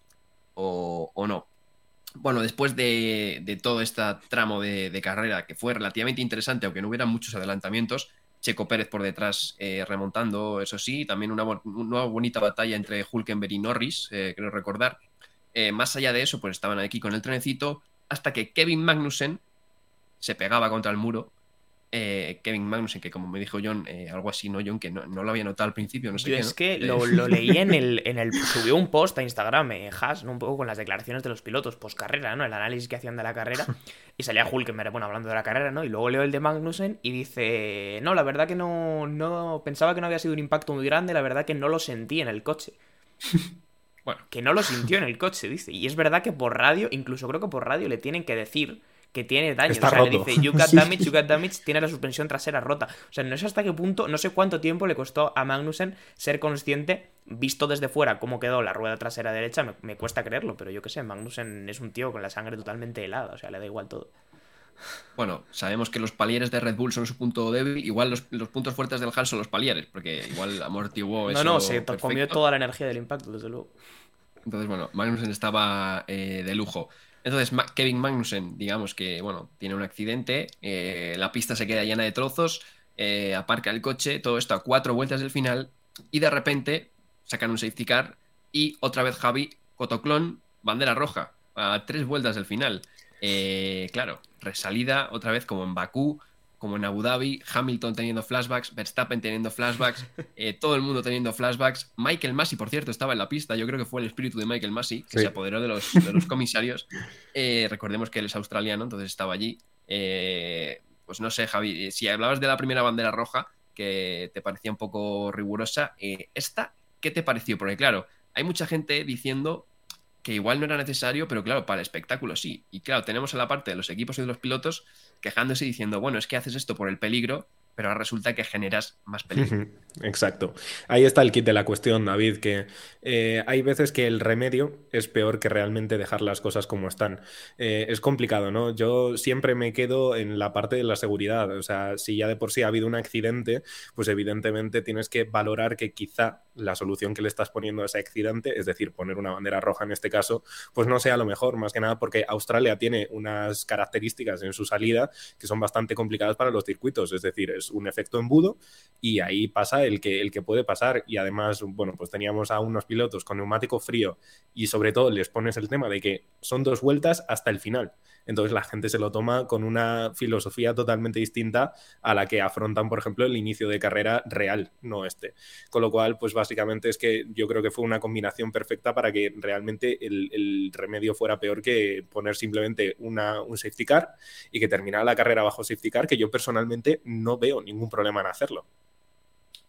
o, no. Bueno, después de, todo este tramo de, carrera que fue relativamente interesante, aunque no hubiera muchos adelantamientos, Checo Pérez por detrás eh, remontando, eso sí, también una, bonita batalla entre Hulkenberg y Norris, eh, creo recordar. Eh, más allá de eso, pues estaban aquí con el trenecito, hasta que Kevin Magnussen se pegaba contra el muro eh, Kevin Magnussen, que como me dijo John, eh, algo así, ¿no, John? Que no, lo había notado al principio, no sé Yo es que lo, leí en el, en el... Subió un post a Instagram, eh, Haas, un poco con las declaraciones de los pilotos post carrera, ¿no? El análisis que hacían de la carrera. Y salía Hulkenberg, bueno, hablando de la carrera, ¿no? Y luego leo el de Magnussen y dice, no, la verdad que no, no... Pensaba que no había sido un impacto muy grande, la verdad que no lo sentí en el coche. bueno. Que no lo sintió en el coche, dice. Y es verdad que por radio, incluso creo que por radio le tienen que decir que tiene daño. o sea, le dice, you got damage, you got damage, tiene la suspensión trasera rota. O sea, no sé hasta qué punto, no sé cuánto tiempo le costó a Magnussen ser consciente, visto desde fuera cómo quedó la rueda trasera derecha, me, cuesta creerlo, pero yo qué sé, Magnussen es un tío con la sangre totalmente helada, o sea, le da igual todo. Bueno, sabemos que los palieres de Red Bull son su punto débil. Igual los, puntos fuertes del Han son los palieres, porque igual amortiguó eso. No, no, se comió toda la energía del impacto, desde luego. Entonces, bueno, Magnussen estaba eh, de lujo. Entonces, Kevin Magnussen, digamos que, bueno, tiene un accidente, eh, la pista se queda llena de trozos, eh, aparca el coche, todo esto a cuatro vueltas del final, y de repente sacan un safety car y otra vez Javi, Cotoclón, bandera roja, a tres vueltas del final. Eh, claro, resalida otra vez como en Bakú, como en Abu Dhabi, Hamilton teniendo flashbacks, Verstappen teniendo flashbacks, eh, todo el mundo teniendo flashbacks. Michael Massey, por cierto, estaba en la pista. Yo creo que fue el espíritu de Michael Massey que se apoderó de los, comisarios. Eh, recordemos que él es australiano, entonces estaba allí. Eh, pues no sé, Javi, si hablabas de la primera bandera roja, que te parecía un poco rigurosa, ¿esta qué te pareció? Porque claro, hay mucha gente diciendo que igual no era necesario, pero claro, para el espectáculo sí. Y claro, tenemos en la parte de los equipos y de los pilotos quejándose y diciendo, bueno, es que haces esto por el peligro, pero resulta que generas más peligro. Exacto. Ahí está el kit de la cuestión, David, que eh, hay veces que el remedio es peor que realmente dejar las cosas como están. Eh, es complicado, ¿no? Yo siempre me quedo en la parte de la seguridad. O sea, si ya de por sí ha habido un accidente, pues evidentemente tienes que valorar que quizá la solución que le estás poniendo a ese accidente, es decir, poner una bandera roja en este caso, pues no sea lo mejor, más que nada porque Australia tiene unas características en su salida que son bastante complicadas para los circuitos. Es decir, es un efecto embudo y ahí pasa el que, el que puede pasar. Y además, bueno, pues teníamos a unos pilotos con neumático frío y sobre todo les pones el tema de que son dos vueltas hasta el final. Entonces la gente se lo toma con una filosofía totalmente distinta a la que afrontan, por ejemplo, el inicio de carrera real, no este. Con lo cual, pues básicamente es que yo creo que fue una combinación perfecta para que realmente el, remedio fuera peor que poner simplemente un safety car y que terminara la carrera bajo safety car, que yo personalmente no veo ningún problema en hacerlo.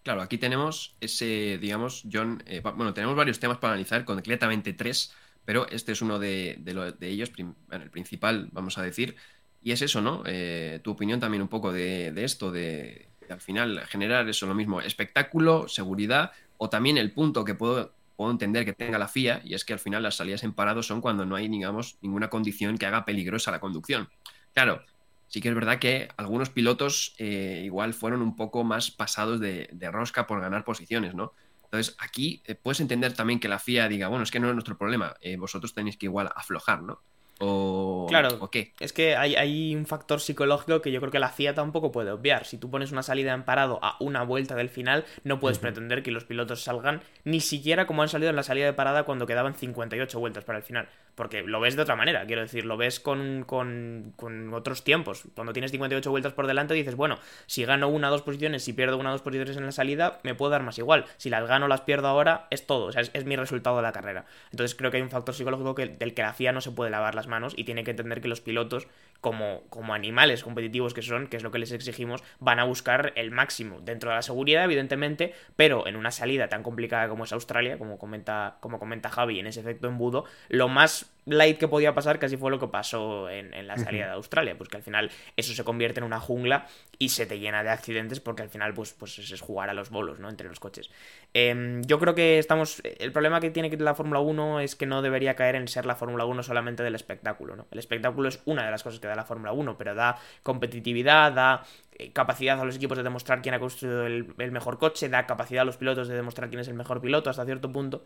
Claro, aquí tenemos ese, digamos, John, eh, bueno, tenemos varios temas para analizar, concretamente tres pero este es uno de, ellos, el principal, vamos a decir, y es eso, ¿no? Eh, tu opinión también un poco de, esto, de, al final generar eso, lo mismo, espectáculo, seguridad, o también el punto que puedo, puedo entender que tenga la FIA, y es que al final las salidas en parado son cuando no hay, digamos, ninguna condición que haga peligrosa la conducción. Claro, sí que es verdad que algunos pilotos eh, igual fueron un poco más pasados de, de, rosca por ganar posiciones, ¿no? Entonces, aquí eh, puedes entender también que la FIA diga, bueno, es que no es nuestro problema, eh, vosotros tenéis que igual aflojar, ¿no? O, claro, qué? es que hay, un factor psicológico que yo creo que la FIA tampoco puede obviar. Si tú pones una salida en parado a una vuelta del final, no puedes pretender que los pilotos salgan ni siquiera como han salido en la salida de parada cuando quedaban 58 vueltas para el final. Porque lo ves de otra manera, quiero decir, lo ves con, con, con otros tiempos. Cuando tienes 58 vueltas por delante dices, bueno, si gano una o dos posiciones, si pierdo una o dos posiciones en la salida, me puedo dar más igual. Si las gano o las pierdo ahora, es todo, o sea, es, mi resultado de la carrera. Entonces creo que hay un factor psicológico que, del que la FIA no se puede lavar las manos y tiene que entender que los pilotos como, como animales competitivos que son, que es lo que les exigimos, van a buscar el máximo dentro de la seguridad, evidentemente, pero en una salida tan complicada como es Australia, como comenta, como comenta Javi, en ese efecto embudo, lo más light que podía pasar casi fue lo que pasó en, la salida de Australia, pues que al final eso se convierte en una jungla y se te llena de accidentes porque al final pues, pues es jugar a los bolos, ¿no? Entre los coches. Em, yo creo que estamos... El problema que tiene la Fórmula 1 es que no debería caer en ser la Fórmula 1 solamente del espectáculo, ¿no? El espectáculo es una de las cosas que da la Fórmula 1, pero da competitividad, da eh, capacidad a los equipos de demostrar quién ha construido el, el mejor coche, da capacidad a los pilotos de demostrar quién es el mejor piloto hasta cierto punto.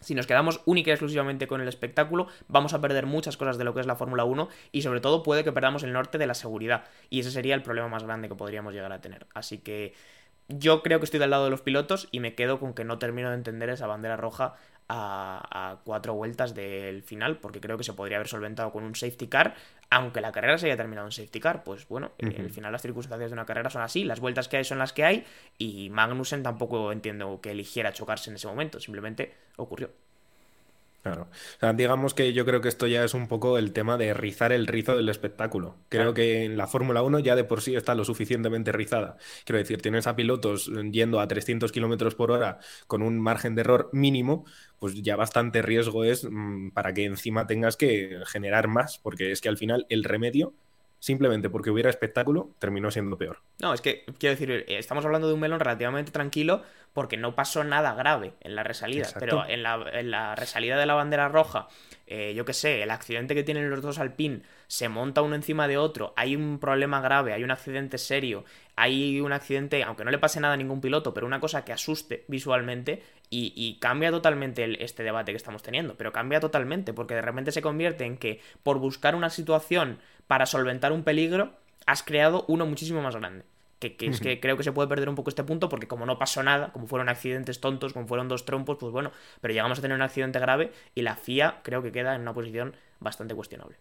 Si nos quedamos única y exclusivamente con el espectáculo, vamos a perder muchas cosas de lo que es la Fórmula 1 y sobre todo puede que perdamos el norte de la seguridad. Y ese sería el problema más grande que podríamos llegar a tener. Así que yo creo que estoy del lado de los pilotos y me quedo con que no termino de entender esa bandera roja a, cuatro vueltas del final, porque creo que se podría haber solventado con un safety car, aunque la carrera se haya terminado en safety car. Pues bueno, al final las circunstancias de una carrera son así, las vueltas que hay son las que hay, y Magnussen tampoco entiendo que eligiera chocarse en ese momento, simplemente ocurrió. Claro. O sea, digamos que yo creo que esto ya es un poco el tema de rizar el rizo del espectáculo. Creo que en la Fórmula 1 ya de por sí está lo suficientemente rizada. Quiero decir, tienes a pilotos yendo a 300 kilómetros por hora con un margen de error mínimo, pues ya bastante riesgo es mm, para que encima tengas que generar más, porque es que al final el remedio simplemente porque hubiera espectáculo, terminó siendo peor. No, es que, quiero decir, eh, estamos hablando de un melón relativamente tranquilo porque no pasó nada grave en la resalida, pero en la, resalida de la bandera roja, eh, yo qué sé, el accidente que tienen los dos Alpine, se monta uno encima de otro, hay un problema grave, hay un accidente serio, hay un accidente, aunque no le pase nada a ningún piloto, pero una cosa que asuste visualmente y, cambia totalmente este debate que estamos teniendo, pero cambia totalmente, porque de repente se convierte en que por buscar una situación para solventar un peligro, has creado uno muchísimo más grande. Que, es que creo que se puede perder un poco este punto porque como no pasó nada, como fueron accidentes tontos, como fueron dos trompos, pues bueno, pero llegamos a tener un accidente grave y la FIA creo que queda en una posición bastante cuestionable.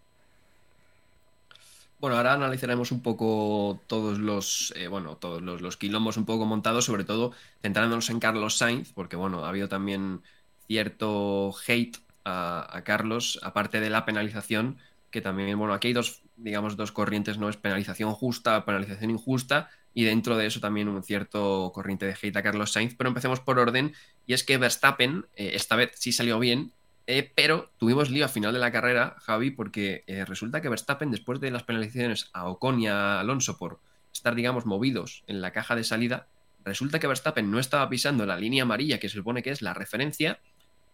Bueno, ahora analizaremos un poco todos los, eh, bueno, todos los, quilombos un poco montados, sobre todo centrándonos en Carlos Sainz, porque bueno, ha habido también cierto hate a, a Carlos, aparte de la penalización, que también, bueno, aquí hay dos, digamos, dos corrientes, ¿no? Es penalización justa, penalización injusta, y dentro de eso también un cierto corriente de hate a Carlos Sainz, pero empecemos por orden, y es que Verstappen eh, esta vez sí salió bien, eh, pero tuvimos lío a final de la carrera, Javi, porque eh, resulta que Verstappen, después de las penalizaciones a Ocon y a Alonso por estar, digamos, movidos en la caja de salida, resulta que Verstappen no estaba pisando la línea amarilla, que se supone que es la referencia,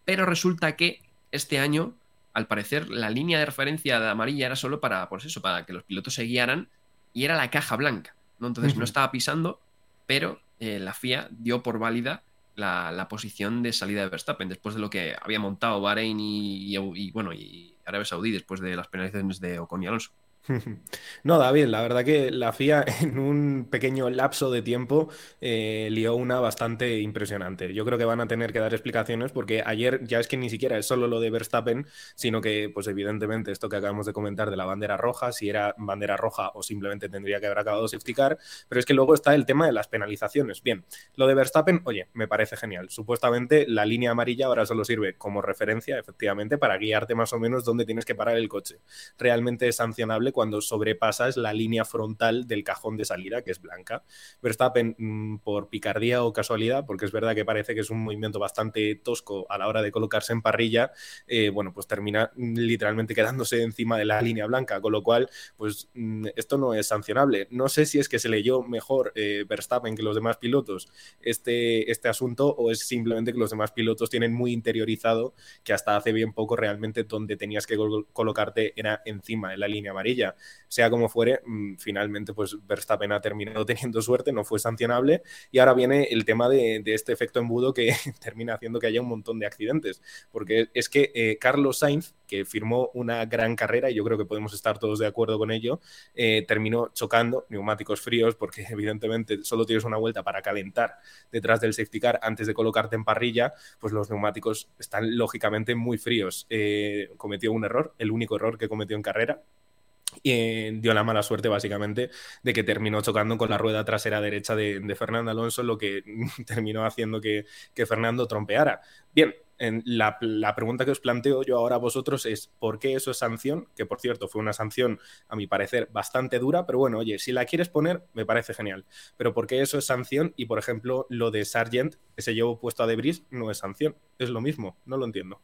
pero resulta que este año al parecer la línea de referencia de amarilla era solo para, pues eso, para que los pilotos se guiaran y era la caja blanca, ¿no? Entonces no estaba pisando, pero eh, la FIA dio por válida la, posición de salida de Verstappen después de lo que había montado Bahrein y, y bueno, y Arabia Saudí después de las penalizaciones de Ocon y Alonso. No, David, la verdad que la FIA en un pequeño lapso de tiempo eh, lió una bastante impresionante. Yo creo que van a tener que dar explicaciones porque ayer ya es que ni siquiera es solo lo de Verstappen, sino que pues evidentemente esto que acabamos de comentar de la bandera roja, si era bandera roja o simplemente tendría que haber acabado safety car, pero es que luego está el tema de las penalizaciones. Bien, lo de Verstappen, oye, me parece genial. Supuestamente la línea amarilla ahora solo sirve como referencia, efectivamente, para guiarte más o menos dónde tienes que parar el coche. Realmente es sancionable cuando sobrepasas la línea frontal del cajón de salida, que es blanca. Verstappen, mm, por picardía o casualidad, porque es verdad que parece que es un movimiento bastante tosco a la hora de colocarse en parrilla, eh, bueno, pues termina mm, literalmente quedándose encima de la línea blanca, con lo cual, pues mm, esto no es sancionable. No sé si es que se leyó mejor eh, Verstappen que los demás pilotos este, este asunto o es simplemente que los demás pilotos tienen muy interiorizado que hasta hace bien poco realmente donde tenías que colocarte era encima de la línea amarilla sea como fuere, mm, finalmente pues Verstappen ha terminado teniendo suerte, no fue sancionable y ahora viene el tema de, este efecto embudo que termina haciendo que haya un montón de accidentes, porque es que eh, Carlos Sainz, que firmó una gran carrera y yo creo que podemos estar todos de acuerdo con ello, eh, terminó chocando neumáticos fríos porque evidentemente solo tienes una vuelta para calentar detrás del safety car antes de colocarte en parrilla, pues los neumáticos están lógicamente muy fríos. Eh, cometió un error, el único error que cometió en carrera, y dio la mala suerte básicamente de que terminó chocando con la rueda trasera derecha de, Fernando Alonso, lo que terminó haciendo que, Fernando trompeara. Bien, la, la, pregunta que os planteo yo ahora a vosotros es ¿por qué eso es sanción? Que por cierto fue una sanción a mi parecer bastante dura, pero bueno, oye, si la quieres poner me parece genial. Pero ¿por qué eso es sanción? Y por ejemplo lo de Sargent que se llevó puesto a Debris no es sanción, es lo mismo, no lo entiendo.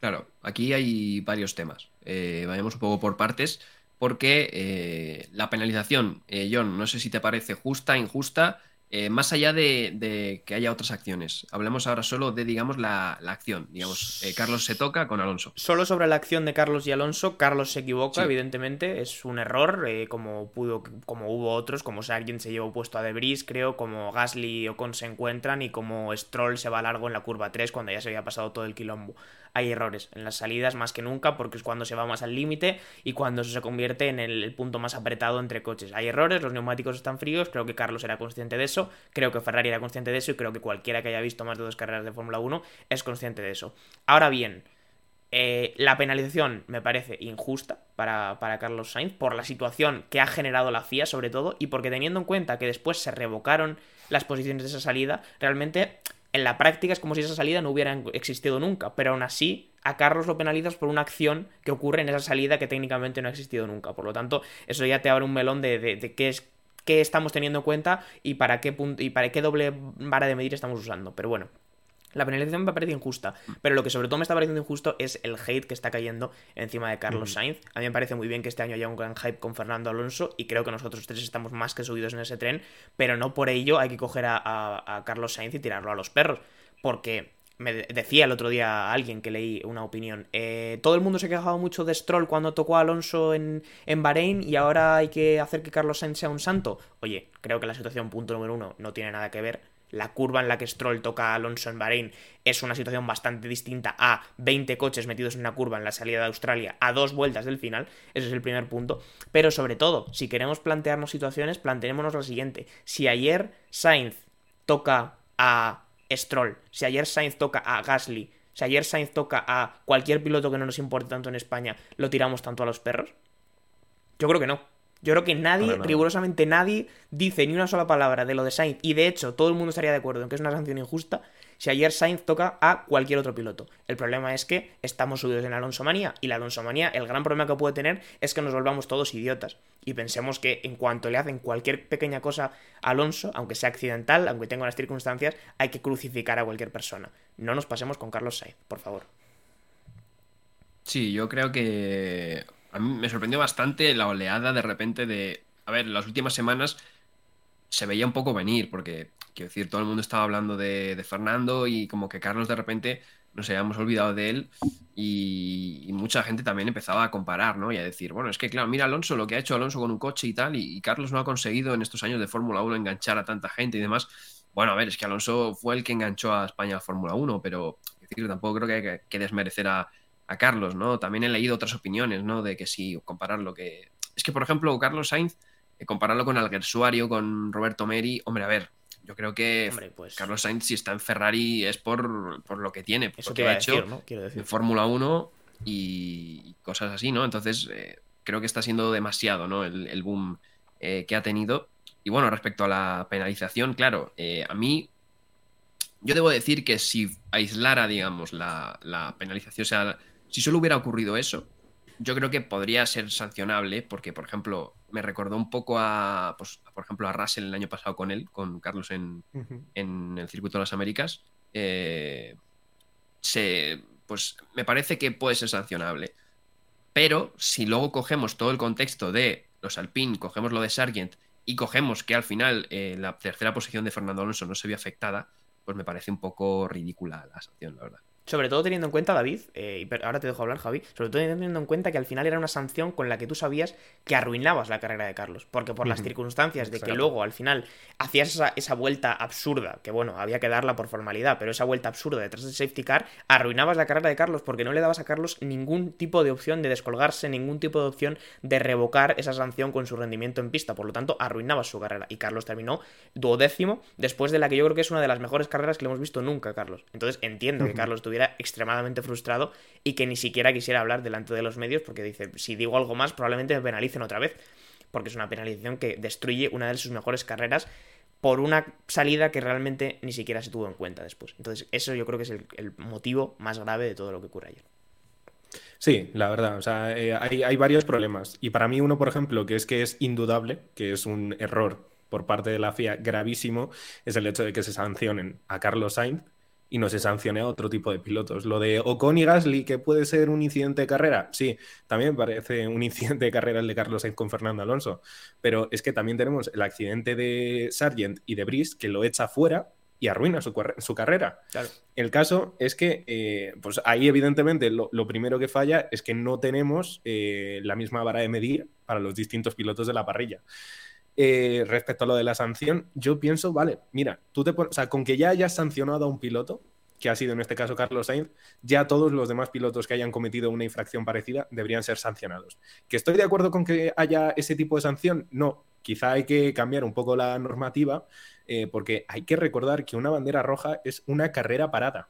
Claro, aquí hay varios temas. Eh, vayamos un poco por partes, porque eh, la penalización, eh, John, no sé si te parece justa, injusta, eh, más allá de, que haya otras acciones, hablemos ahora solo de, digamos, la, acción. Digamos, eh, Carlos se toca con Alonso. Solo sobre la acción de Carlos y Alonso, Carlos se equivoca, evidentemente, es un error, eh, como pudo, como hubo otros, como Sargent se llevó puesto a Debris, creo, como Gasly y Ocon se encuentran y como Stroll se va largo en la curva 3 cuando ya se había pasado todo el quilombo hay errores en las salidas más que nunca porque es cuando se va más al límite y cuando eso se convierte en el, punto más apretado entre coches. Hay errores, los neumáticos están fríos, creo que Carlos era consciente de eso, creo que Ferrari era consciente de eso y creo que cualquiera que haya visto más de dos carreras de Fórmula 1 es consciente de eso. Ahora bien, eh, la penalización me parece injusta para, para, Carlos Sainz por la situación que ha generado la FIA sobre todo y porque teniendo en cuenta que después se revocaron las posiciones de esa salida, realmente en la práctica es como si esa salida no hubiera existido nunca, pero aún así a Carlos lo penalizas por una acción que ocurre en esa salida que técnicamente no ha existido nunca. Por lo tanto, eso ya te abre un melón de, qué es qué estamos teniendo en cuenta y para qué punto, y para qué doble vara de medir estamos usando. Pero bueno, la penalización me parece injusta, pero lo que sobre todo me está pareciendo injusto es el hate que está cayendo encima de Carlos Sainz. A mí me parece muy bien que este año haya un gran hype con Fernando Alonso y creo que nosotros tres estamos más que subidos en ese tren, pero no por ello hay que coger a, Carlos Sainz y tirarlo a los perros, porque me decía el otro día alguien que leí una opinión. Eh, todo el mundo se ha quejado mucho de Stroll cuando tocó a Alonso en, en Bahrein y ahora hay que hacer que Carlos Sainz sea un santo. Oye, creo que la situación punto número uno no tiene nada que ver la curva en la que Stroll toca a Alonso en Bahrein es una situación bastante distinta a 20 coches metidos en una curva en la salida de Australia a dos vueltas del final. Ese es el primer punto. Pero sobre todo, si queremos plantearnos situaciones, planteémonos lo siguiente. Si ayer Sainz toca a Stroll, si ayer Sainz toca a Gasly, si ayer Sainz toca a cualquier piloto que no nos importe tanto en España, ¿lo tiramos tanto a los perros? Yo creo que no. Yo creo que nadie, rigurosamente nadie, dice ni una sola palabra de lo de Sainz. Y de hecho, todo el mundo estaría de acuerdo en que es una sanción injusta si ayer Sainz toca a cualquier otro piloto. El problema es que estamos subidos en la Alonso Manía. Y la Alonso Manía, el gran problema que puede tener es que nos volvamos todos idiotas. Y pensemos que en cuanto le hacen cualquier pequeña cosa a Alonso, aunque sea accidental, aunque tenga unas circunstancias, hay que crucificar a cualquier persona. No nos pasemos con Carlos Sainz, por favor. Sí, yo creo que a mí me sorprendió bastante la oleada de repente de... A ver, las últimas semanas se veía un poco venir, porque, quiero decir, todo el mundo estaba hablando de, Fernando y como que Carlos de repente nos habíamos olvidado de él y, mucha gente también empezaba a comparar, ¿no? Y a decir, bueno, es que claro, mira Alonso, lo que ha hecho Alonso con un coche y tal, y, Carlos no ha conseguido en estos años de Fórmula 1 enganchar a tanta gente y demás. Bueno, a ver, es que Alonso fue el que enganchó a España a Fórmula 1, pero decir, tampoco creo que hay que desmerecer a, a Carlos, ¿no? También he leído otras opiniones, ¿no? De que sí, compararlo que... Es que, por ejemplo, Carlos Sainz, eh, compararlo con Alguersuario, con Roberto Meri, hombre, a ver, yo creo que pues Carlos Sainz, si está en Ferrari, es por, lo que tiene, por lo que ha hecho en Fórmula 1 y, cosas así, ¿no? Entonces, eh, creo que está siendo demasiado, ¿no? El, boom eh, que ha tenido. Y bueno, respecto a la penalización, claro, a mí yo debo decir que si aislara, digamos, la, la penalización, o sea, si solo hubiera ocurrido eso, yo creo que podría ser sancionable, porque, por ejemplo, me recordó un poco a, pues, por ejemplo, a Russell el año pasado con él, con Carlos en, el Circuito de las Américas. Eh, se, pues me parece que puede ser sancionable. Pero si luego cogemos todo el contexto de los Alpine, cogemos lo de Sargent y cogemos que al final eh, la tercera posición de Fernando Alonso no se vio afectada, pues me parece un poco ridícula la sanción, la verdad. Sobre todo teniendo en cuenta, David, eh, y ahora te dejo hablar, Javi, sobre todo teniendo en cuenta que al final era una sanción con la que tú sabías que arruinabas la carrera de Carlos. Porque por las circunstancias de que luego al final hacías esa, vuelta absurda, que bueno, había que darla por formalidad, pero esa vuelta absurda detrás del safety car, arruinabas la carrera de Carlos porque no le dabas a Carlos ningún tipo de opción de descolgarse, ningún tipo de opción de revocar esa sanción con su rendimiento en pista. Por lo tanto, arruinabas su carrera. Y Carlos terminó duodécimo después de la que yo creo que es una de las mejores carreras que le hemos visto nunca, Carlos. Entonces entiendo que Carlos tuviera extremadamente frustrado y que ni siquiera quisiera hablar delante de los medios porque dice, si digo algo más probablemente me penalicen otra vez, porque es una penalización que destruye una de sus mejores carreras por una salida que realmente ni siquiera se tuvo en cuenta después. Entonces, eso yo creo que es el, el motivo más grave de todo lo que ocurre ayer. Sí, la verdad, o sea, eh, hay, hay, varios problemas. Y para mí uno, por ejemplo, que es que es indudable, que es un error por parte de la FIA gravísimo, es el hecho de que se sancionen a Carlos Sainz y no se sancione a otro tipo de pilotos. Lo de Ocon y Gasly, que puede ser un incidente de carrera, sí, también parece un incidente de carrera el de Carlos Sainz con Fernando Alonso, pero es que también tenemos el accidente de Sargent y de Brice que lo echa fuera y arruina su, su carrera. Claro. El caso es que, eh, pues ahí evidentemente lo, lo, primero que falla es que no tenemos eh, la misma vara de medir para los distintos pilotos de la parrilla. Eh, respecto a lo de la sanción, yo pienso, vale, mira, tú te o sea, con que ya hayas sancionado a un piloto, que ha sido en este caso Carlos Sainz, ya todos los demás pilotos que hayan cometido una infracción parecida deberían ser sancionados. ¿Que estoy de acuerdo con que haya ese tipo de sanción? No, quizá hay que cambiar un poco la normativa, eh, porque hay que recordar que una bandera roja es una carrera parada.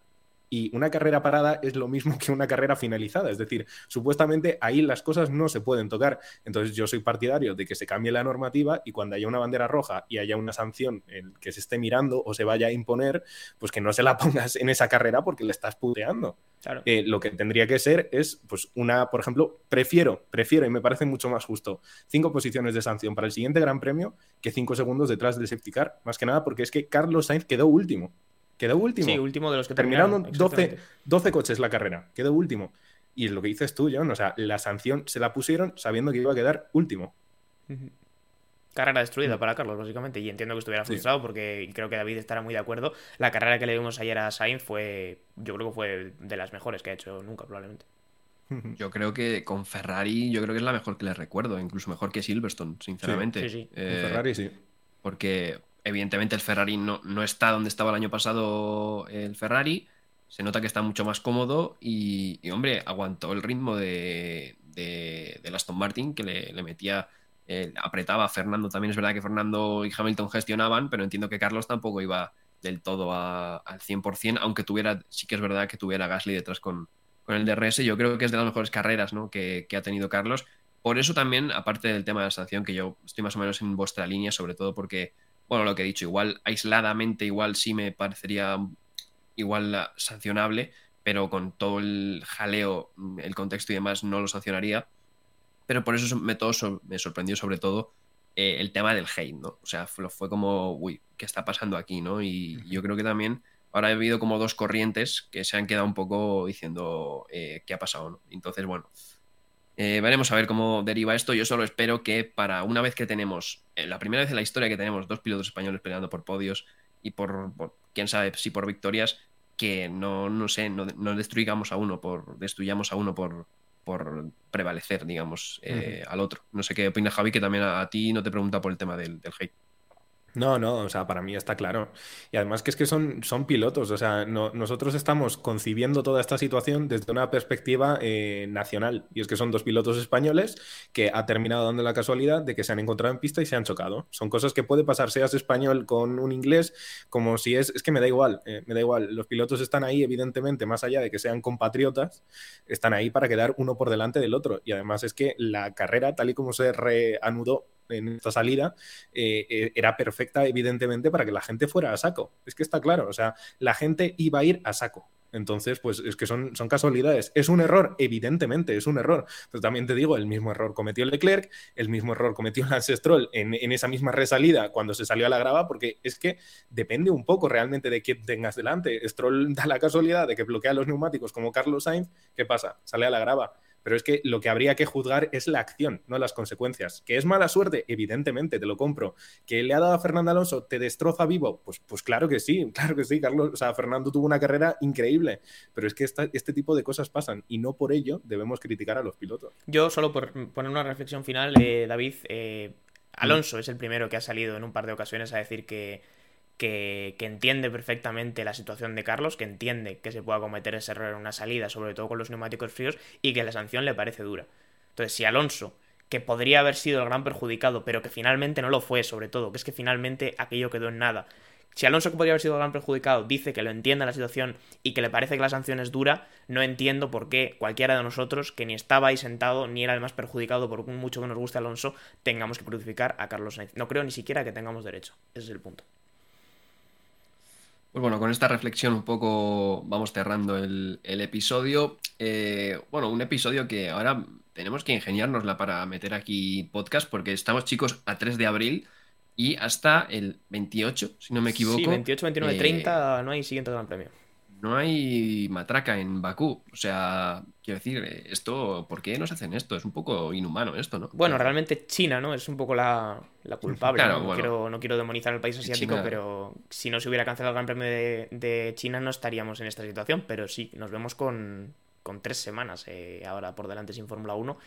Y una carrera parada es lo mismo que una carrera finalizada. Es decir, supuestamente ahí las cosas no se pueden tocar. Entonces yo soy partidario de que se cambie la normativa y cuando haya una bandera roja y haya una sanción en que se esté mirando o se vaya a imponer, pues que no se la pongas en esa carrera porque le estás puteando. Claro. Eh, lo que tendría que ser es, pues, una, por ejemplo, prefiero, prefiero y me parece mucho más justo cinco posiciones de sanción para el siguiente Gran Premio que cinco segundos detrás del safety car. Más que nada porque es que Carlos Sainz quedó último. Quedó último. Sí, último de los que terminaron. terminaron 12, 12 coches la carrera. Quedó último. Y es lo que dices tú, John. O sea, la sanción se la pusieron sabiendo que iba a quedar último. Carrera destruida para Carlos, básicamente. Y entiendo que estuviera frustrado sí. porque creo que David estará muy de acuerdo. La carrera que le vimos ayer a Sainz fue, yo creo que fue de las mejores que ha hecho nunca, probablemente. Yo creo que con Ferrari, yo creo que es la mejor que le recuerdo, incluso mejor que Silverstone, sinceramente. Sí, sí. sí. Eh, Ferrari sí. Porque evidentemente el Ferrari no, no, está donde estaba el año pasado el Ferrari. Se nota que está mucho más cómodo y, hombre, aguantó el ritmo de, de, Aston Martin que le, le metía, eh, apretaba a Fernando. También es verdad que Fernando y Hamilton gestionaban, pero entiendo que Carlos tampoco iba del todo a, al 100%, aunque tuviera, sí que es verdad que tuviera Gasly detrás con, con el DRS. Yo creo que es de las mejores carreras ¿no? que, que ha tenido Carlos. Por eso también, aparte del tema de la sanción, que yo estoy más o menos en vuestra línea, sobre todo porque bueno, lo que he dicho, igual aisladamente, igual sí me parecería igual sancionable, pero con todo el jaleo, el contexto y demás, no lo sancionaría. Pero por eso me, todo, me sorprendió sobre todo eh, el tema del hate, ¿no? O sea, fue, fue, como, uy, ¿qué está pasando aquí, no? Y yo creo que también ahora ha habido como dos corrientes que se han quedado un poco diciendo eh, qué ha pasado, ¿no? Entonces, bueno, eh, veremos a ver cómo deriva esto. Yo solo espero que para una vez que tenemos, eh, la primera vez en la historia que tenemos dos pilotos españoles peleando por podios y por, por quién sabe si por victorias, que no, no sé, no, no, destruyamos a uno, por destruyamos a uno por, por prevalecer, digamos, eh, uh -huh. al otro. No sé qué opina Javi, que también a, a, ti no te pregunta por el tema del, del hate. No, no, o sea, para mí está claro. Y además que es que son, son pilotos, o sea, no, nosotros estamos concibiendo toda esta situación desde una perspectiva eh, nacional. Y es que son dos pilotos españoles que ha terminado dando la casualidad de que se han encontrado en pista y se han chocado. Son cosas que puede pasar, seas español con un inglés, como si es, es que me da igual, eh, me da igual. Los pilotos están ahí, evidentemente, más allá de que sean compatriotas, están ahí para quedar uno por delante del otro. Y además es que la carrera, tal y como se reanudó en esta salida eh, era perfecta, evidentemente, para que la gente fuera a saco. Es que está claro, o sea, la gente iba a ir a saco. Entonces, pues es que son, son casualidades. ¿Es un error? Evidentemente, es un error. Pero también te digo, el mismo error cometió Leclerc, el mismo error cometió Lance Stroll en, en esa misma resalida cuando se salió a la grava, porque es que depende un poco realmente de quién tengas delante. Stroll da la casualidad de que bloquea los neumáticos como Carlos Sainz. ¿Qué pasa? Sale a la grava pero es que lo que habría que juzgar es la acción, no las consecuencias. ¿Que es mala suerte? Evidentemente, te lo compro. ¿Que le ha dado a Fernando Alonso? ¿Te destroza vivo? Pues, pues claro que sí, claro que sí, Carlos. O sea, Fernando tuvo una carrera increíble, pero es que esta, este tipo de cosas pasan y no por ello debemos criticar a los pilotos. Yo, solo por poner una reflexión final, eh, David, eh, Alonso mm. es el primero que ha salido en un par de ocasiones a decir que que, entiende perfectamente la situación de Carlos, que entiende que se pueda cometer ese error en una salida, sobre todo con los neumáticos fríos, y que la sanción le parece dura. Entonces, si Alonso, que podría haber sido el gran perjudicado, pero que finalmente no lo fue, sobre todo, que es que finalmente aquello quedó en nada. Si Alonso, que podría haber sido el gran perjudicado, dice que lo entiende la situación y que le parece que la sanción es dura, no entiendo por qué cualquiera de nosotros, que ni estaba ahí sentado, ni era el más perjudicado, por mucho que nos guste Alonso, tengamos que crucificar a Carlos Sainz. No creo ni siquiera que tengamos derecho. Ese es el punto. Pues bueno, con esta reflexión un poco vamos cerrando el, el episodio. Eh, bueno, un episodio que ahora tenemos que ingeniárnosla para meter aquí podcast porque estamos chicos a 3 de abril y hasta el 28, si no me equivoco. Sí, 28, 29, eh, 30 no hay siguiente gran premio. No hay matraca en Bakú. O sea, quiero decir, eh, esto, ¿por qué nos hacen esto? Es un poco inhumano esto, ¿no? Bueno, realmente China, ¿no? Es un poco la, la culpable. Claro, ¿no? No bueno. quiero, no quiero demonizar el país asiático, China- pero si no se hubiera cancelado el Gran Premio de, de China no estaríamos en esta situación. Pero sí, nos vemos con, con tres semanas eh, ahora por delante sin Fórmula 1.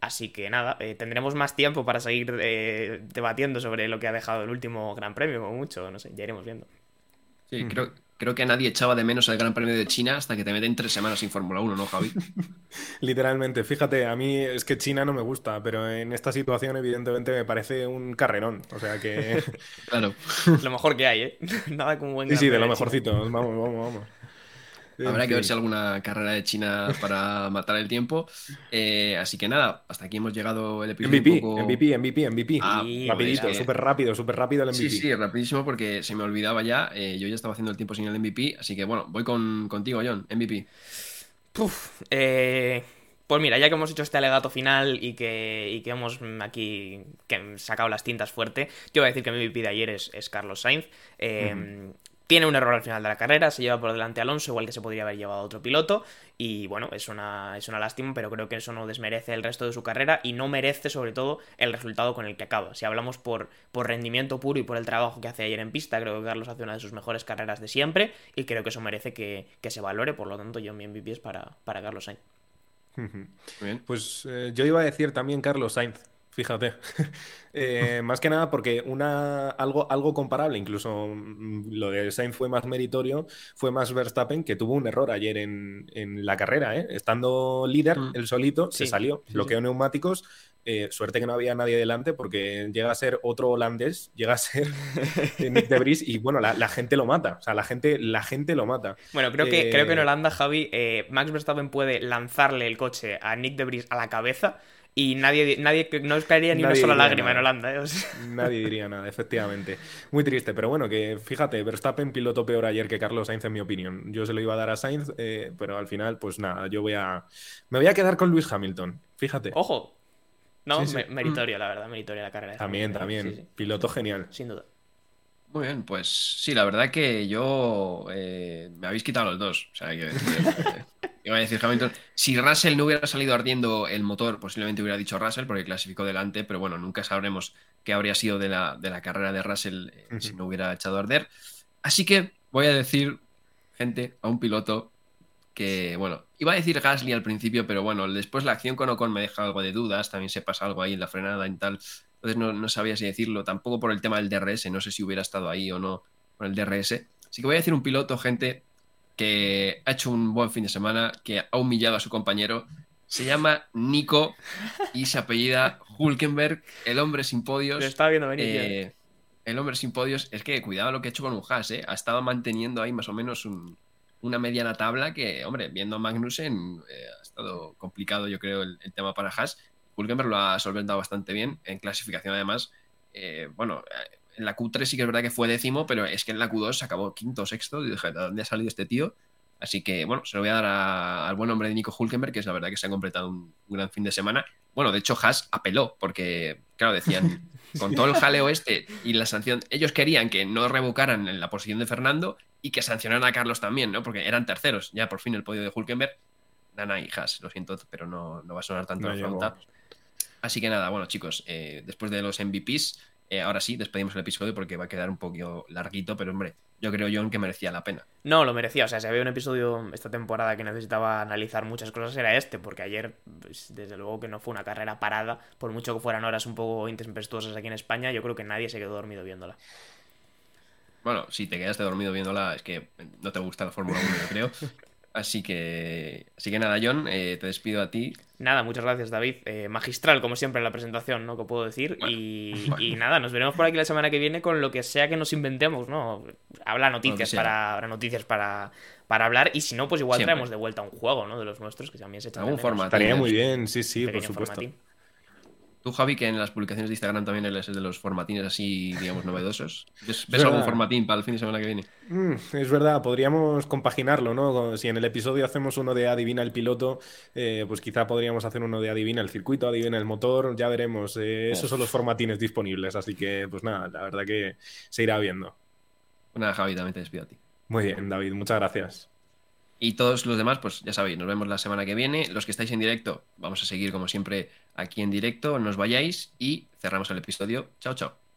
Así que nada, eh, tendremos más tiempo para seguir eh, debatiendo sobre lo que ha dejado el último Gran Premio, como mucho. No sé, ya iremos viendo. Sí, creo, creo que nadie echaba de menos el Gran Premio de China hasta que te meten tres semanas sin Fórmula 1, ¿no, Javi? Literalmente, fíjate, a mí es que China no me gusta, pero en esta situación evidentemente me parece un carrerón. O sea que... Claro. Lo mejor que hay, ¿eh? nada como un buen Sí, Gran sí, de lo mejorcito. Vamos, vamos, vamos. Habrá que ver fin. si alguna carrera de China para matar el tiempo. Eh, así que nada, hasta aquí hemos llegado el episodio. MVP, un poco... MVP, MVP, MVP. Ah, Sí, Rapidito, pues, súper rápido, súper rápido el MVP. Sí, sí, rapidísimo porque se me olvidaba ya. eh, yo ya estaba haciendo el tiempo sin el MVP, así que bueno, voy con, contigo, John. MVP. Puf, eh, pues mira, ya que hemos hecho este alegato final y que, y que hemos aquí que sacado las tintas fuerte, yo voy a decir que mi MVP de ayer es, es Carlos Sainz. Eh, Tiene un error al final de la carrera, se lleva por delante a Alonso, igual que se podría haber llevado a otro piloto. Y bueno, es una, es una lástima, pero creo que eso no desmerece el resto de su carrera y no merece sobre todo el resultado con el que acaba. Si hablamos por, por rendimiento puro y por el trabajo que hace ayer en pista, creo que Carlos hace una de sus mejores carreras de siempre y creo que eso merece que, que se valore. Por lo tanto, yo mi MVP es para, para Carlos Sainz. Bien. Pues eh, yo iba a decir también Carlos Sainz, fíjate. Eh, más que nada porque una, algo, algo comparable, incluso mm, lo de Sainz fue más meritorio, fue más Verstappen, que tuvo un error ayer en, en la carrera, ¿eh? Estando líder, Mm. él solito, se salió, sí, bloqueó neumáticos. eh, suerte que no había nadie delante porque llega a ser otro holandés, llega a ser Nick de Vries y bueno, la, la gente lo mata, o sea, la gente, la gente lo mata. Bueno, creo que, Eh, creo que en Holanda, Javi, Max Verstappen puede lanzarle el coche a Nick de Vries a la cabeza y nadie, nadie no os caería ni una sola lágrima en. Holanda. ¿eh? O sea, Nadie diría nada, efectivamente. Muy triste, pero bueno, que fíjate, Verstappen pilotó peor ayer que Carlos Sainz, en mi opinión. Yo se lo iba a dar a Sainz, eh, pero al final, pues nada, yo voy a. Me voy a quedar con Luis Hamilton, fíjate. ojo. No, Sí, meritorio, la verdad, meritorio la carrera. de también, Hamilton, también. sí, sí, Piloto genial. sin duda. Muy bien, pues sí, la verdad que yo eh, me habéis quitado los dos. O sea, que, iba a decir Hamilton. Si Russell no hubiera salido ardiendo el motor, posiblemente hubiera dicho Russell porque clasificó delante, pero bueno, nunca sabremos qué habría sido de la, de la carrera de Russell eh, si no hubiera echado a arder. Así que voy a decir, gente, a un piloto que, bueno, iba a decir Gasly al principio, pero bueno, después la acción con Ocon me deja algo de dudas, también se pasa algo ahí en la frenada y tal. Entonces no, no sabía si decirlo, tampoco por el tema del DRS, no sé si hubiera estado ahí o no con el DRS. Así que voy a decir un piloto, gente, que ha hecho un buen fin de semana, que ha humillado a su compañero. Se llama Nico y se apellida Hulkenberg, el hombre sin podios. Lo estaba viendo venir. Eh, el hombre sin podios, es que cuidado lo que ha hecho con un Haas, ¿eh? ha estado manteniendo ahí más o menos un- una mediana tabla que, hombre, viendo a Magnussen, eh, ha estado complicado yo creo el, el tema para Haas. Hulkenberg lo ha solventado bastante bien, en clasificación además, eh, bueno, en la Q3 sí que es verdad que fue décimo, pero es que en la Q2 acabó quinto o sexto, y dije, ¿de dónde ha salido este tío? Así que, bueno, se lo voy a dar a- al buen hombre de Nico Hulkenberg, que es la verdad que se ha completado un, un gran fin de semana. Bueno, de hecho, Haas apeló, porque, claro, decían, con todo el jaleo este y la sanción, ellos querían que no revocaran en la posición de Fernando y que sancionaran a Carlos también, ¿no? Porque eran terceros, ya por fin el podio de Hulkenberg. Nana y Haas, lo siento, pero no, no va a sonar tanto No la llegó. Así que nada, bueno, chicos, eh, después de los MVPs, eh, ahora sí, despedimos el episodio porque va a quedar un poquito larguito, pero hombre, yo creo, John, que merecía la pena. No, lo merecía. O sea, si había un episodio esta temporada que necesitaba analizar muchas cosas, era este, porque ayer, pues, desde luego que no fue una carrera parada, por mucho que fueran horas un poco intempestuosas aquí en España, yo creo que nadie se quedó dormido viéndola. Bueno, si te quedaste dormido viéndola, es que no te gusta la Fórmula 1, yo creo. Así que, así que nada, John, eh, te despido a ti. Nada, muchas gracias, David. Eh, magistral, como siempre, en la presentación, ¿no? Que puedo decir. Bueno, y, bueno. y nada, nos veremos por aquí la semana que viene con lo que sea que nos inventemos, ¿no? Habla noticias para. Habrá noticias para, para hablar. Y si no, pues igual Siempre. traemos de vuelta un juego, ¿no? De los nuestros, que también se echan Algún formato. Estaría muy bien, sí, sí, por supuesto. formatín. Tú, Javi, que en las publicaciones de Instagram también eres de los formatines así, digamos, novedosos. ¿Ves, algún formatín para el fin de semana que viene? Mm, es verdad, podríamos compaginarlo, ¿no? Si en el episodio hacemos uno de Adivina el piloto, eh, pues quizá podríamos hacer uno de Adivina el circuito, Adivina el motor, ya veremos. Eh, esos son los formatines disponibles, así que, pues nada, la verdad que se irá viendo. Pues nada, Javi, también te despido a ti. Muy bien, David, muchas gracias. Y todos los demás, pues ya sabéis, nos vemos la semana que viene. Los que estáis en directo, vamos a seguir como siempre aquí en directo. No os vayáis y cerramos el episodio. Chao, chao.